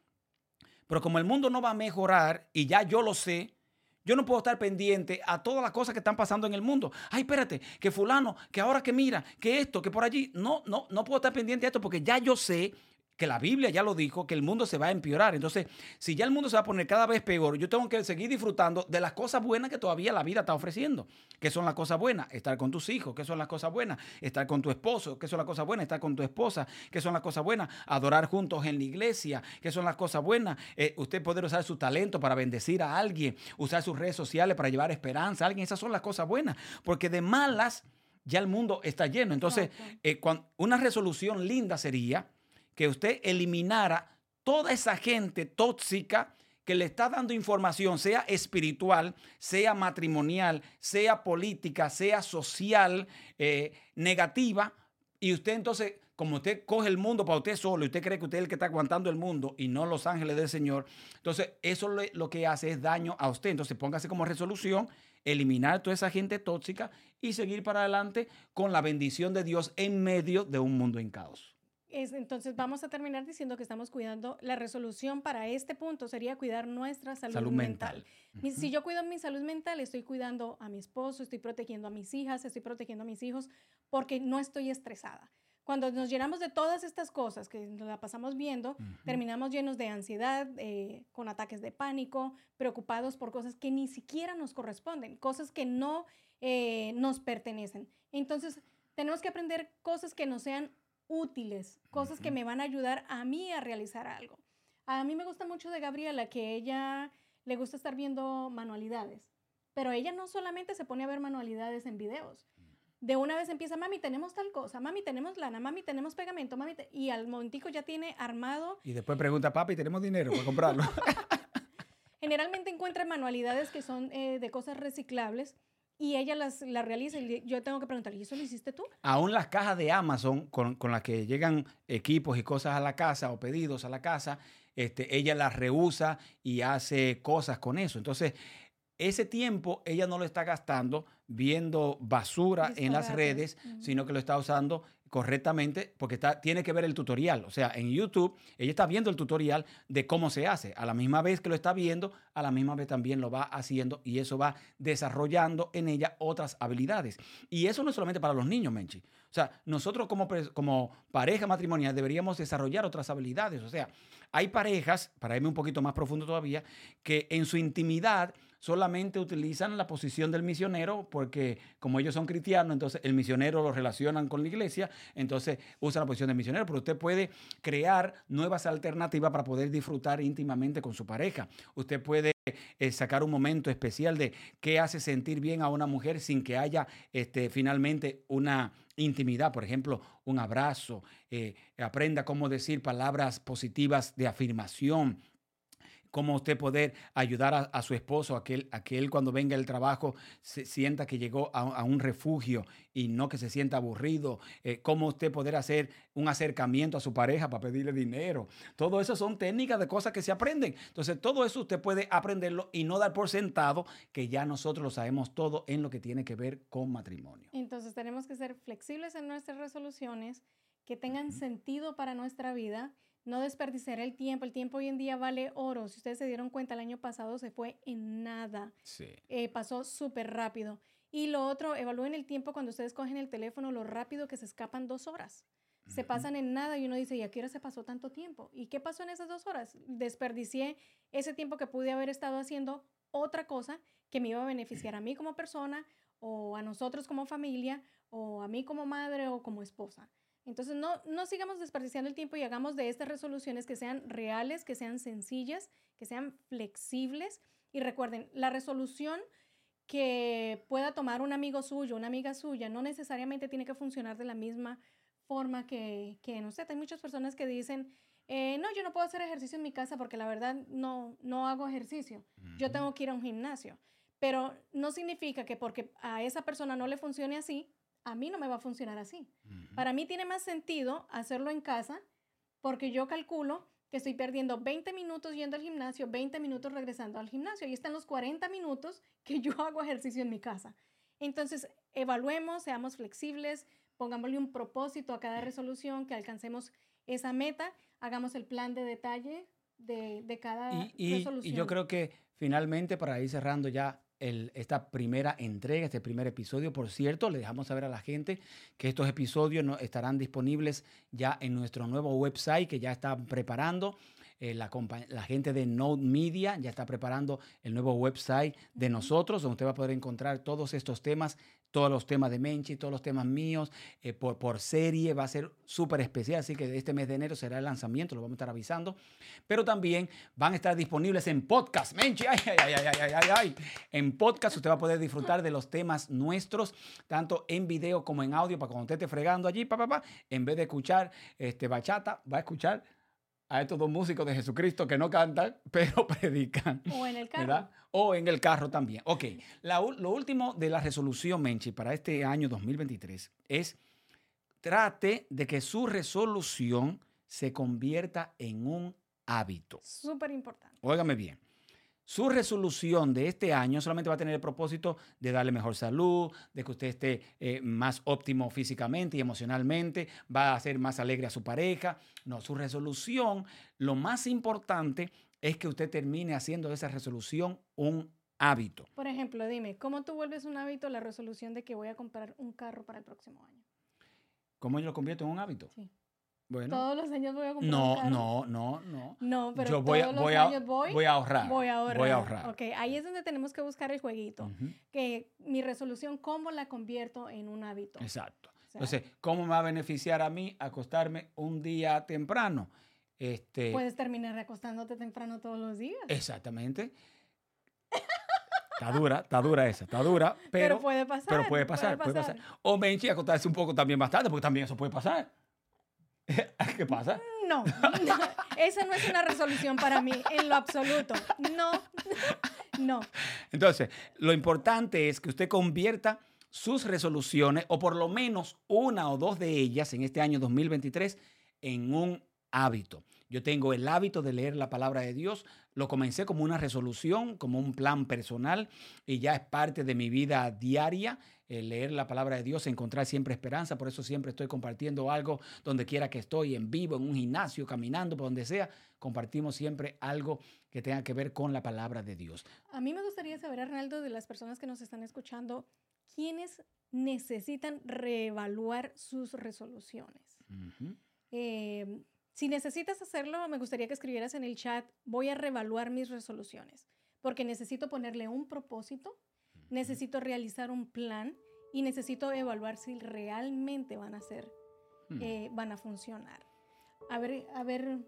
Pero como el mundo no va a mejorar y ya yo lo sé, yo no puedo estar pendiente a todas las cosas que están pasando en el mundo. Ay, espérate, que fulano, que ahora que mira, que esto, que por allí. No, no, no puedo estar pendiente a esto porque ya yo sé que la Biblia ya lo dijo, que el mundo se va a empeorar. Entonces, si ya el mundo se va a poner cada vez peor, yo tengo que seguir disfrutando de las cosas buenas que todavía la vida está ofreciendo. ¿Qué son las cosas buenas? Estar con tus hijos. ¿Qué son las cosas buenas? Estar con tu esposo. ¿Qué son las cosas buenas? Estar con tu esposa. ¿Qué son las cosas buenas? Adorar juntos en la iglesia. ¿Qué son las cosas buenas? Eh, usted poder usar su talento para bendecir a alguien, usar sus redes sociales para llevar esperanza a alguien. Esas son las cosas buenas. Porque de malas ya el mundo está lleno. Entonces, eh, una resolución linda sería que usted eliminara toda esa gente tóxica que le está dando información, sea espiritual, sea matrimonial, sea política, sea social, eh, negativa, y usted entonces, como usted coge el mundo para usted solo y usted cree que usted es el que está aguantando el mundo y no los ángeles del Señor, entonces eso lo que hace es daño a usted. Entonces póngase como resolución eliminar toda esa gente tóxica y seguir para adelante con la bendición de Dios en medio de un mundo en caos entonces vamos a terminar diciendo que estamos cuidando, la resolución para este punto sería cuidar nuestra salud, mental. Si yo cuido mi salud mental, estoy cuidando a mi esposo, estoy protegiendo a mis hijas, estoy protegiendo a mis hijos porque no estoy estresada. Cuando nos llenamos de todas estas cosas que nos la pasamos viendo, terminamos llenos de ansiedad, eh, con ataques de pánico, preocupados por cosas que ni siquiera nos corresponden, cosas que no eh, nos pertenecen. Entonces, tenemos que aprender cosas que nos sean útiles, cosas que me van a ayudar a mí a realizar algo. A mí me gusta mucho de Gabriela que ella le gusta estar viendo manualidades, pero ella no solamente se pone a ver manualidades en videos. De una vez empieza, mami, tenemos tal cosa, mami, tenemos lana, mami, tenemos pegamento, mami, y al momentico ya tiene armado. Y después pregunta, papi, ¿tenemos dinero para comprarlo? Generalmente encuentra manualidades que son eh, de cosas reciclables y ella las, realiza y yo tengo que preguntarle, ¿y eso lo hiciste tú? Aún las cajas de Amazon con, con las que llegan equipos y cosas a la casa o pedidos a la casa, este, ella las rehúsa y hace cosas con eso. Entonces, ese tiempo ella no lo está gastando viendo basura en las redes, sino que lo está usando correctamente porque tiene que ver el tutorial. O sea, en YouTube ella está viendo el tutorial de cómo se hace. A la misma vez que lo está viendo, a la misma vez también lo va haciendo y eso va desarrollando en ella otras habilidades. Y eso no es solamente para los niños, Menchi. O sea, nosotros como, como pareja matrimonial deberíamos desarrollar otras habilidades. O sea, hay parejas, para irme un poquito más profundo todavía, que en su intimidad solamente utilizan la posición del misionero porque como ellos son cristianos, entonces el misionero lo relacionan con la iglesia, entonces usa la posición del misionero, pero usted puede crear nuevas alternativas para poder disfrutar íntimamente con su pareja. Usted puede eh, sacar un momento especial de qué hace sentir bien a una mujer sin que haya este, finalmente una intimidad, por ejemplo, un abrazo, eh, aprenda cómo decir palabras positivas de afirmación, cómo usted poder ayudar a, su esposo a que, él, a que él cuando venga el trabajo se sienta que llegó a, un refugio y no que se sienta aburrido, eh, cómo usted poder hacer un acercamiento a su pareja para pedirle dinero. Todo eso son técnicas de cosas que se aprenden. Entonces, todo eso usted puede aprenderlo y no dar por sentado que ya nosotros lo sabemos todo en lo que tiene que ver con matrimonio. Entonces, tenemos que ser flexibles en nuestras resoluciones, que tengan sentido para nuestra vida no desperdiciar el tiempo. El tiempo hoy en día vale oro. Si ustedes se dieron cuenta, el año pasado se fue en nada. Sí. Eh, pasó súper rápido. Y lo otro, evalúen el tiempo cuando ustedes cogen el teléfono, lo rápido que se escapan dos horas. Se pasan en nada y uno dice, ¿y a qué hora se pasó tanto tiempo? ¿Y qué pasó en esas dos horas? Desperdicié ese tiempo que pude haber estado haciendo otra cosa que me iba a beneficiar a mí como persona o a nosotros como familia o a mí como madre o como esposa. Entonces, no, no sigamos desperdiciando el tiempo y hagamos de estas resoluciones que sean reales, que sean sencillas, que sean flexibles. Y recuerden, la resolución que pueda tomar un amigo suyo, una amiga suya, no necesariamente tiene que funcionar de la misma forma que, que no sé, hay muchas personas que dicen, eh, no, yo no puedo hacer ejercicio en mi casa porque la verdad no, no hago ejercicio. Yo tengo que ir a un gimnasio. Pero no significa que porque a esa persona no le funcione así, a mí no me va a funcionar así. Para mí tiene más sentido hacerlo en casa porque yo calculo que estoy perdiendo 20 minutos yendo al gimnasio, 20 minutos regresando al gimnasio. Y están los 40 minutos que yo hago ejercicio en mi casa. Entonces, evaluemos, seamos flexibles, pongámosle un propósito a cada resolución, que alcancemos esa meta, hagamos el plan de detalle de, cada resolución. Y yo creo que finalmente, para ir cerrando ya esta primera entrega, este primer episodio. Por cierto, le dejamos saber a la gente que estos episodios no, estarán disponibles ya en nuestro nuevo website que ya están preparando. Eh, la, la, gente de Node Media ya está preparando el nuevo website de nosotros, donde usted va a poder encontrar todos estos temas todos los temas de Menchi, todos los temas míos, eh, por, por serie, va a ser súper especial, así que este mes de enero será el lanzamiento, lo vamos a estar avisando, pero también van a estar disponibles en podcast, Menchi, ay, ay, ay, ay, ay, ay, ay, en podcast usted va a poder disfrutar de los temas nuestros, tanto en video como en audio, para cuando usted esté fregando allí, pa, pa, pa, en vez de escuchar este, bachata, va a escuchar a estos dos músicos de Jesucristo que no cantan, pero predican. O en el carro. O en el carro también. Ok, lo último de la resolución, Menchi, para este año 2023 es trate de que su resolución se convierta en un hábito. Súper importante. Óigame bien. Su resolución de este año solamente va a tener el propósito de darle mejor salud, de que usted esté eh, más óptimo físicamente y emocionalmente, va a hacer más alegre a su pareja. No, su resolución, lo más importante es que usted termine haciendo de esa resolución un hábito. Por ejemplo, dime, ¿cómo tú vuelves un hábito la resolución de que voy a comprar un carro para el próximo año? ¿Cómo yo lo convierto en un hábito? Sí. Todos los años voy a comprar no. No, no, no. No, pero yo voy, todos los años voy, voy a ahorrar. Voy a ahorrar. Voy a ahorrar. Ok, ahí es donde tenemos que buscar el jueguito. Que mi resolución, ¿cómo la convierto en un hábito? Exacto. Entonces, ¿cómo me va a beneficiar a mí acostarme un día temprano? Este, Puedes terminar acostándote temprano todos los días. Exactamente. Está dura, está dura esa, está dura, pero, pero puede pasar. Pero puede pasar, puede pasar. O Menchi acostarse un poco también más tarde, porque también eso puede pasar. ¿Qué pasa? No, esa no es una resolución para mí, en lo absoluto. No, no. Entonces, lo importante es que usted convierta sus resoluciones, o por lo menos una o dos de ellas en este año 2023, en un hábito. Yo tengo el hábito de leer la palabra de Dios. Lo comencé como una resolución, como un plan personal y ya es parte de mi vida diaria. Leer la palabra de Dios, encontrar siempre esperanza. Por eso siempre estoy compartiendo algo donde quiera que estoy, en vivo, en un gimnasio, caminando, por donde sea. Compartimos siempre algo que tenga que ver con la palabra de Dios. A mí me gustaría saber, Arnaldo, de las personas que nos están escuchando, ¿quiénes necesitan reevaluar sus resoluciones? Si necesitas hacerlo, me gustaría que escribieras en el chat, voy a reevaluar mis resoluciones, porque necesito ponerle un propósito, necesito realizar un plan y necesito evaluar si realmente van a ser, hmm. eh, van a funcionar. A ver, a ver.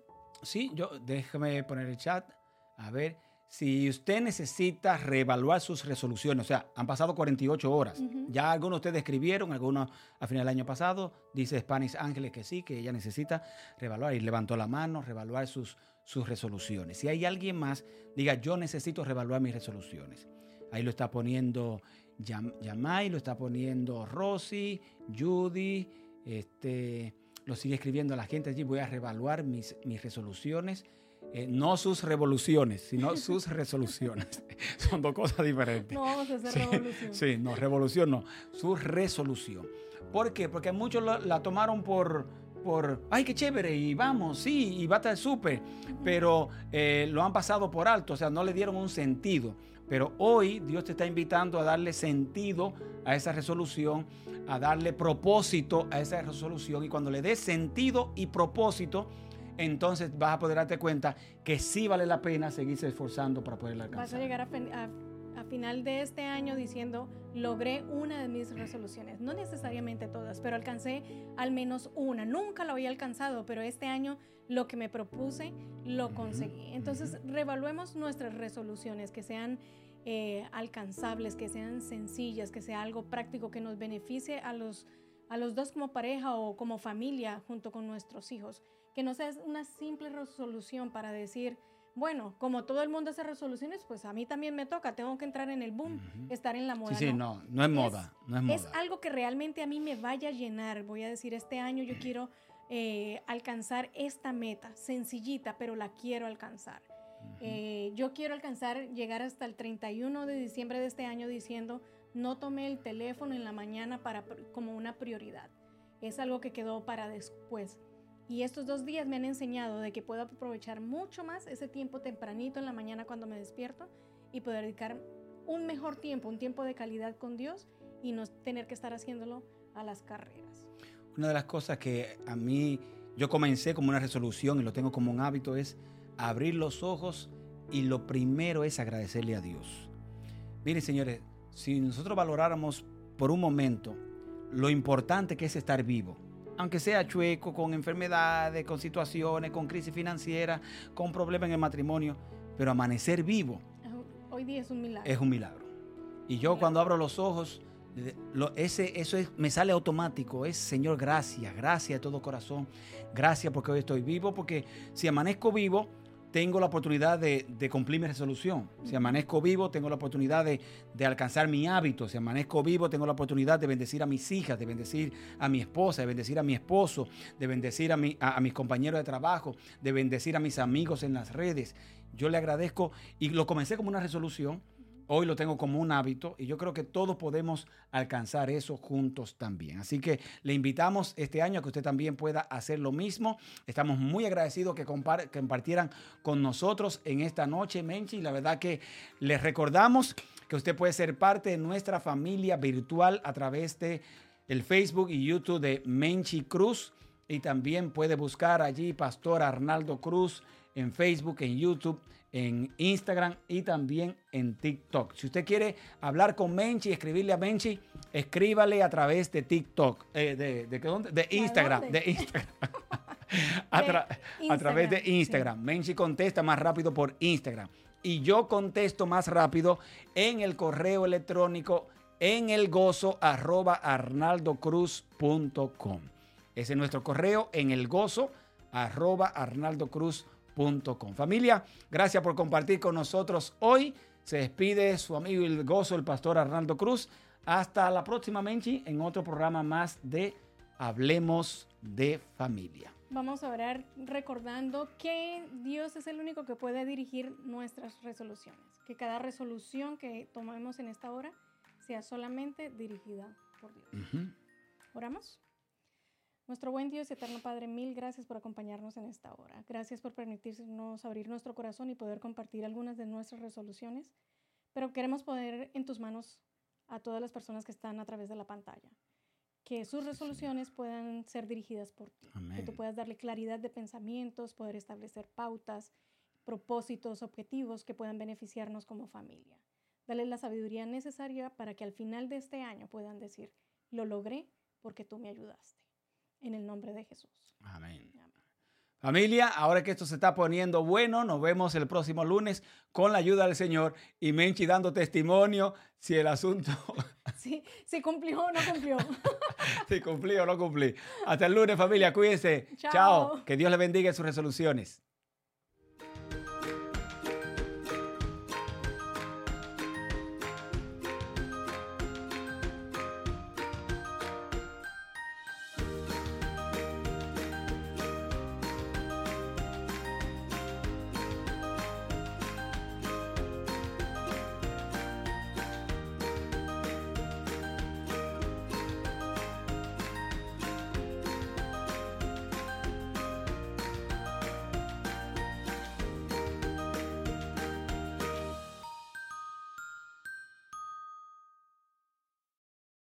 Sí, yo déjame poner el chat. A ver, si usted necesita reevaluar sus resoluciones, o sea, han pasado 48 horas, ya algunos de ustedes escribieron, algunos a final del año pasado, dice Spanish Ángeles que sí, que ella necesita reevaluar y levantó la mano, reevaluar sus, sus resoluciones. Si hay alguien más, diga, yo necesito revaluar mis resoluciones. Ahí lo está poniendo Yamai, lo está poniendo Rosy, Judy, este, lo sigue escribiendo la gente allí. Voy a revaluar mis, mis resoluciones. Eh, no sus revoluciones, sino sus resoluciones. Son dos cosas diferentes. No vamos a hacer revolución. Sí, no, revolución no, su resolución. ¿Por qué? Porque muchos la tomaron por, por, ay, qué chévere, y vamos, sí, y va a estar súper, pero eh, lo han pasado por alto, o sea, no le dieron un sentido. Pero hoy Dios te está invitando a darle sentido a esa resolución, a darle propósito a esa resolución, y cuando le des sentido y propósito, entonces vas a poder darte cuenta que sí vale la pena seguirse esforzando para poderla alcanzar. Vas a llegar a, a final de este año diciendo, logré una de mis resoluciones. No necesariamente todas, pero alcancé al menos una. Nunca lo había alcanzado, pero este año lo que me propuse lo conseguí. Entonces, revaluemos nuestras resoluciones, que sean eh, alcanzables, que sean sencillas, que sea algo práctico que nos beneficie a los, a los dos como pareja o como familia junto con nuestros hijos. Que no sea una simple resolución para decir, bueno, como todo el mundo hace resoluciones, pues a mí también me toca, tengo que entrar en el boom, estar en la moda. Sí, sí, no, no, es moda, no es moda. Es algo que realmente a mí me vaya a llenar. Voy a decir, este año yo quiero eh, alcanzar esta meta, sencillita, pero la quiero alcanzar. Eh, yo quiero alcanzar, llegar hasta el 31 de diciembre de este año diciendo, no tomé el teléfono en la mañana para, como una prioridad. Es algo que quedó para después. Y estos dos días me han enseñado de que puedo aprovechar mucho más ese tiempo tempranito en la mañana cuando me despierto y poder dedicar un mejor tiempo, un tiempo de calidad con Dios y no tener que estar haciéndolo a las carreras. Una de las cosas que a mí yo comencé como una resolución y lo tengo como un hábito es abrir los ojos y lo primero es agradecerle a Dios. Miren señores, si nosotros valoráramos por un momento lo importante que es estar vivo, aunque sea chueco, con enfermedades, con situaciones, con crisis financiera, con problemas en el matrimonio, pero amanecer vivo. Hoy día es un milagro. Es un milagro. Y yo cuando abro los ojos, ese, eso es, me sale automático, es Señor, gracias, gracias de todo corazón, gracias porque hoy estoy vivo, porque si amanezco vivo, tengo la oportunidad de, cumplir mi resolución. Si amanezco vivo, tengo la oportunidad de, alcanzar mi hábito. Si amanezco vivo, tengo la oportunidad de bendecir a mis hijas, de bendecir a mi esposa, de bendecir a mi esposo, de bendecir a, a mis compañeros de trabajo, de bendecir a mis amigos en las redes. Yo le agradezco y lo comencé como una resolución Hoy lo tengo como un hábito y yo creo que todos podemos alcanzar eso juntos también. Así que le invitamos este año a que usted también pueda hacer lo mismo. Estamos muy agradecidos que, compartieran con nosotros en esta noche, Menchi. La verdad que les recordamos que usted puede ser parte de nuestra familia virtual a través de el Facebook y YouTube de Menchi Cruz. Y también puede buscar allí Pastor Arnaldo Cruz en Facebook, en YouTube en Instagram y también en TikTok. Si usted quiere hablar con Menchi, escribirle a Menchi, escríbale a través de TikTok, eh, de, de, de, Instagram, de Instagram. a, través de Instagram. Menchi contesta más rápido por Instagram. Y yo contesto más rápido en el correo electrónico en el gozo arroba arnaldocruz.com. Ese es nuestro correo en el gozo arroba arnaldocruz.com Familia, gracias por compartir con nosotros hoy. Se despide su amigo el gozo, el pastor Arnaldo Cruz. Hasta la próxima, Menchi, en otro programa más de Hablemos de Familia. Vamos a orar recordando que Dios es el único que puede dirigir nuestras resoluciones. Que cada resolución que tomemos en esta hora sea solamente dirigida por Dios. ¿Oramos? Nuestro buen Dios y eterno Padre, mil gracias por acompañarnos en esta hora. Gracias por permitirnos abrir nuestro corazón y poder compartir algunas de nuestras resoluciones, pero queremos poner en tus manos a todas las personas que están a través de la pantalla. Que sus resoluciones puedan ser dirigidas por ti. Que tú puedas darle claridad de pensamientos, poder establecer pautas, propósitos, objetivos que puedan beneficiarnos como familia. Dale la sabiduría necesaria para que al final de este año puedan decir, lo logré porque tú me ayudaste en el nombre de Jesús. Amén. Familia, ahora que esto se está poniendo bueno, nos vemos el próximo lunes con la ayuda del Señor y Menchi dando testimonio si el asunto... Sí, si cumplió o no cumplió. si cumplió o no cumplió. Hasta el lunes, familia, cuídense. Chao. Que Dios le bendiga en sus resoluciones.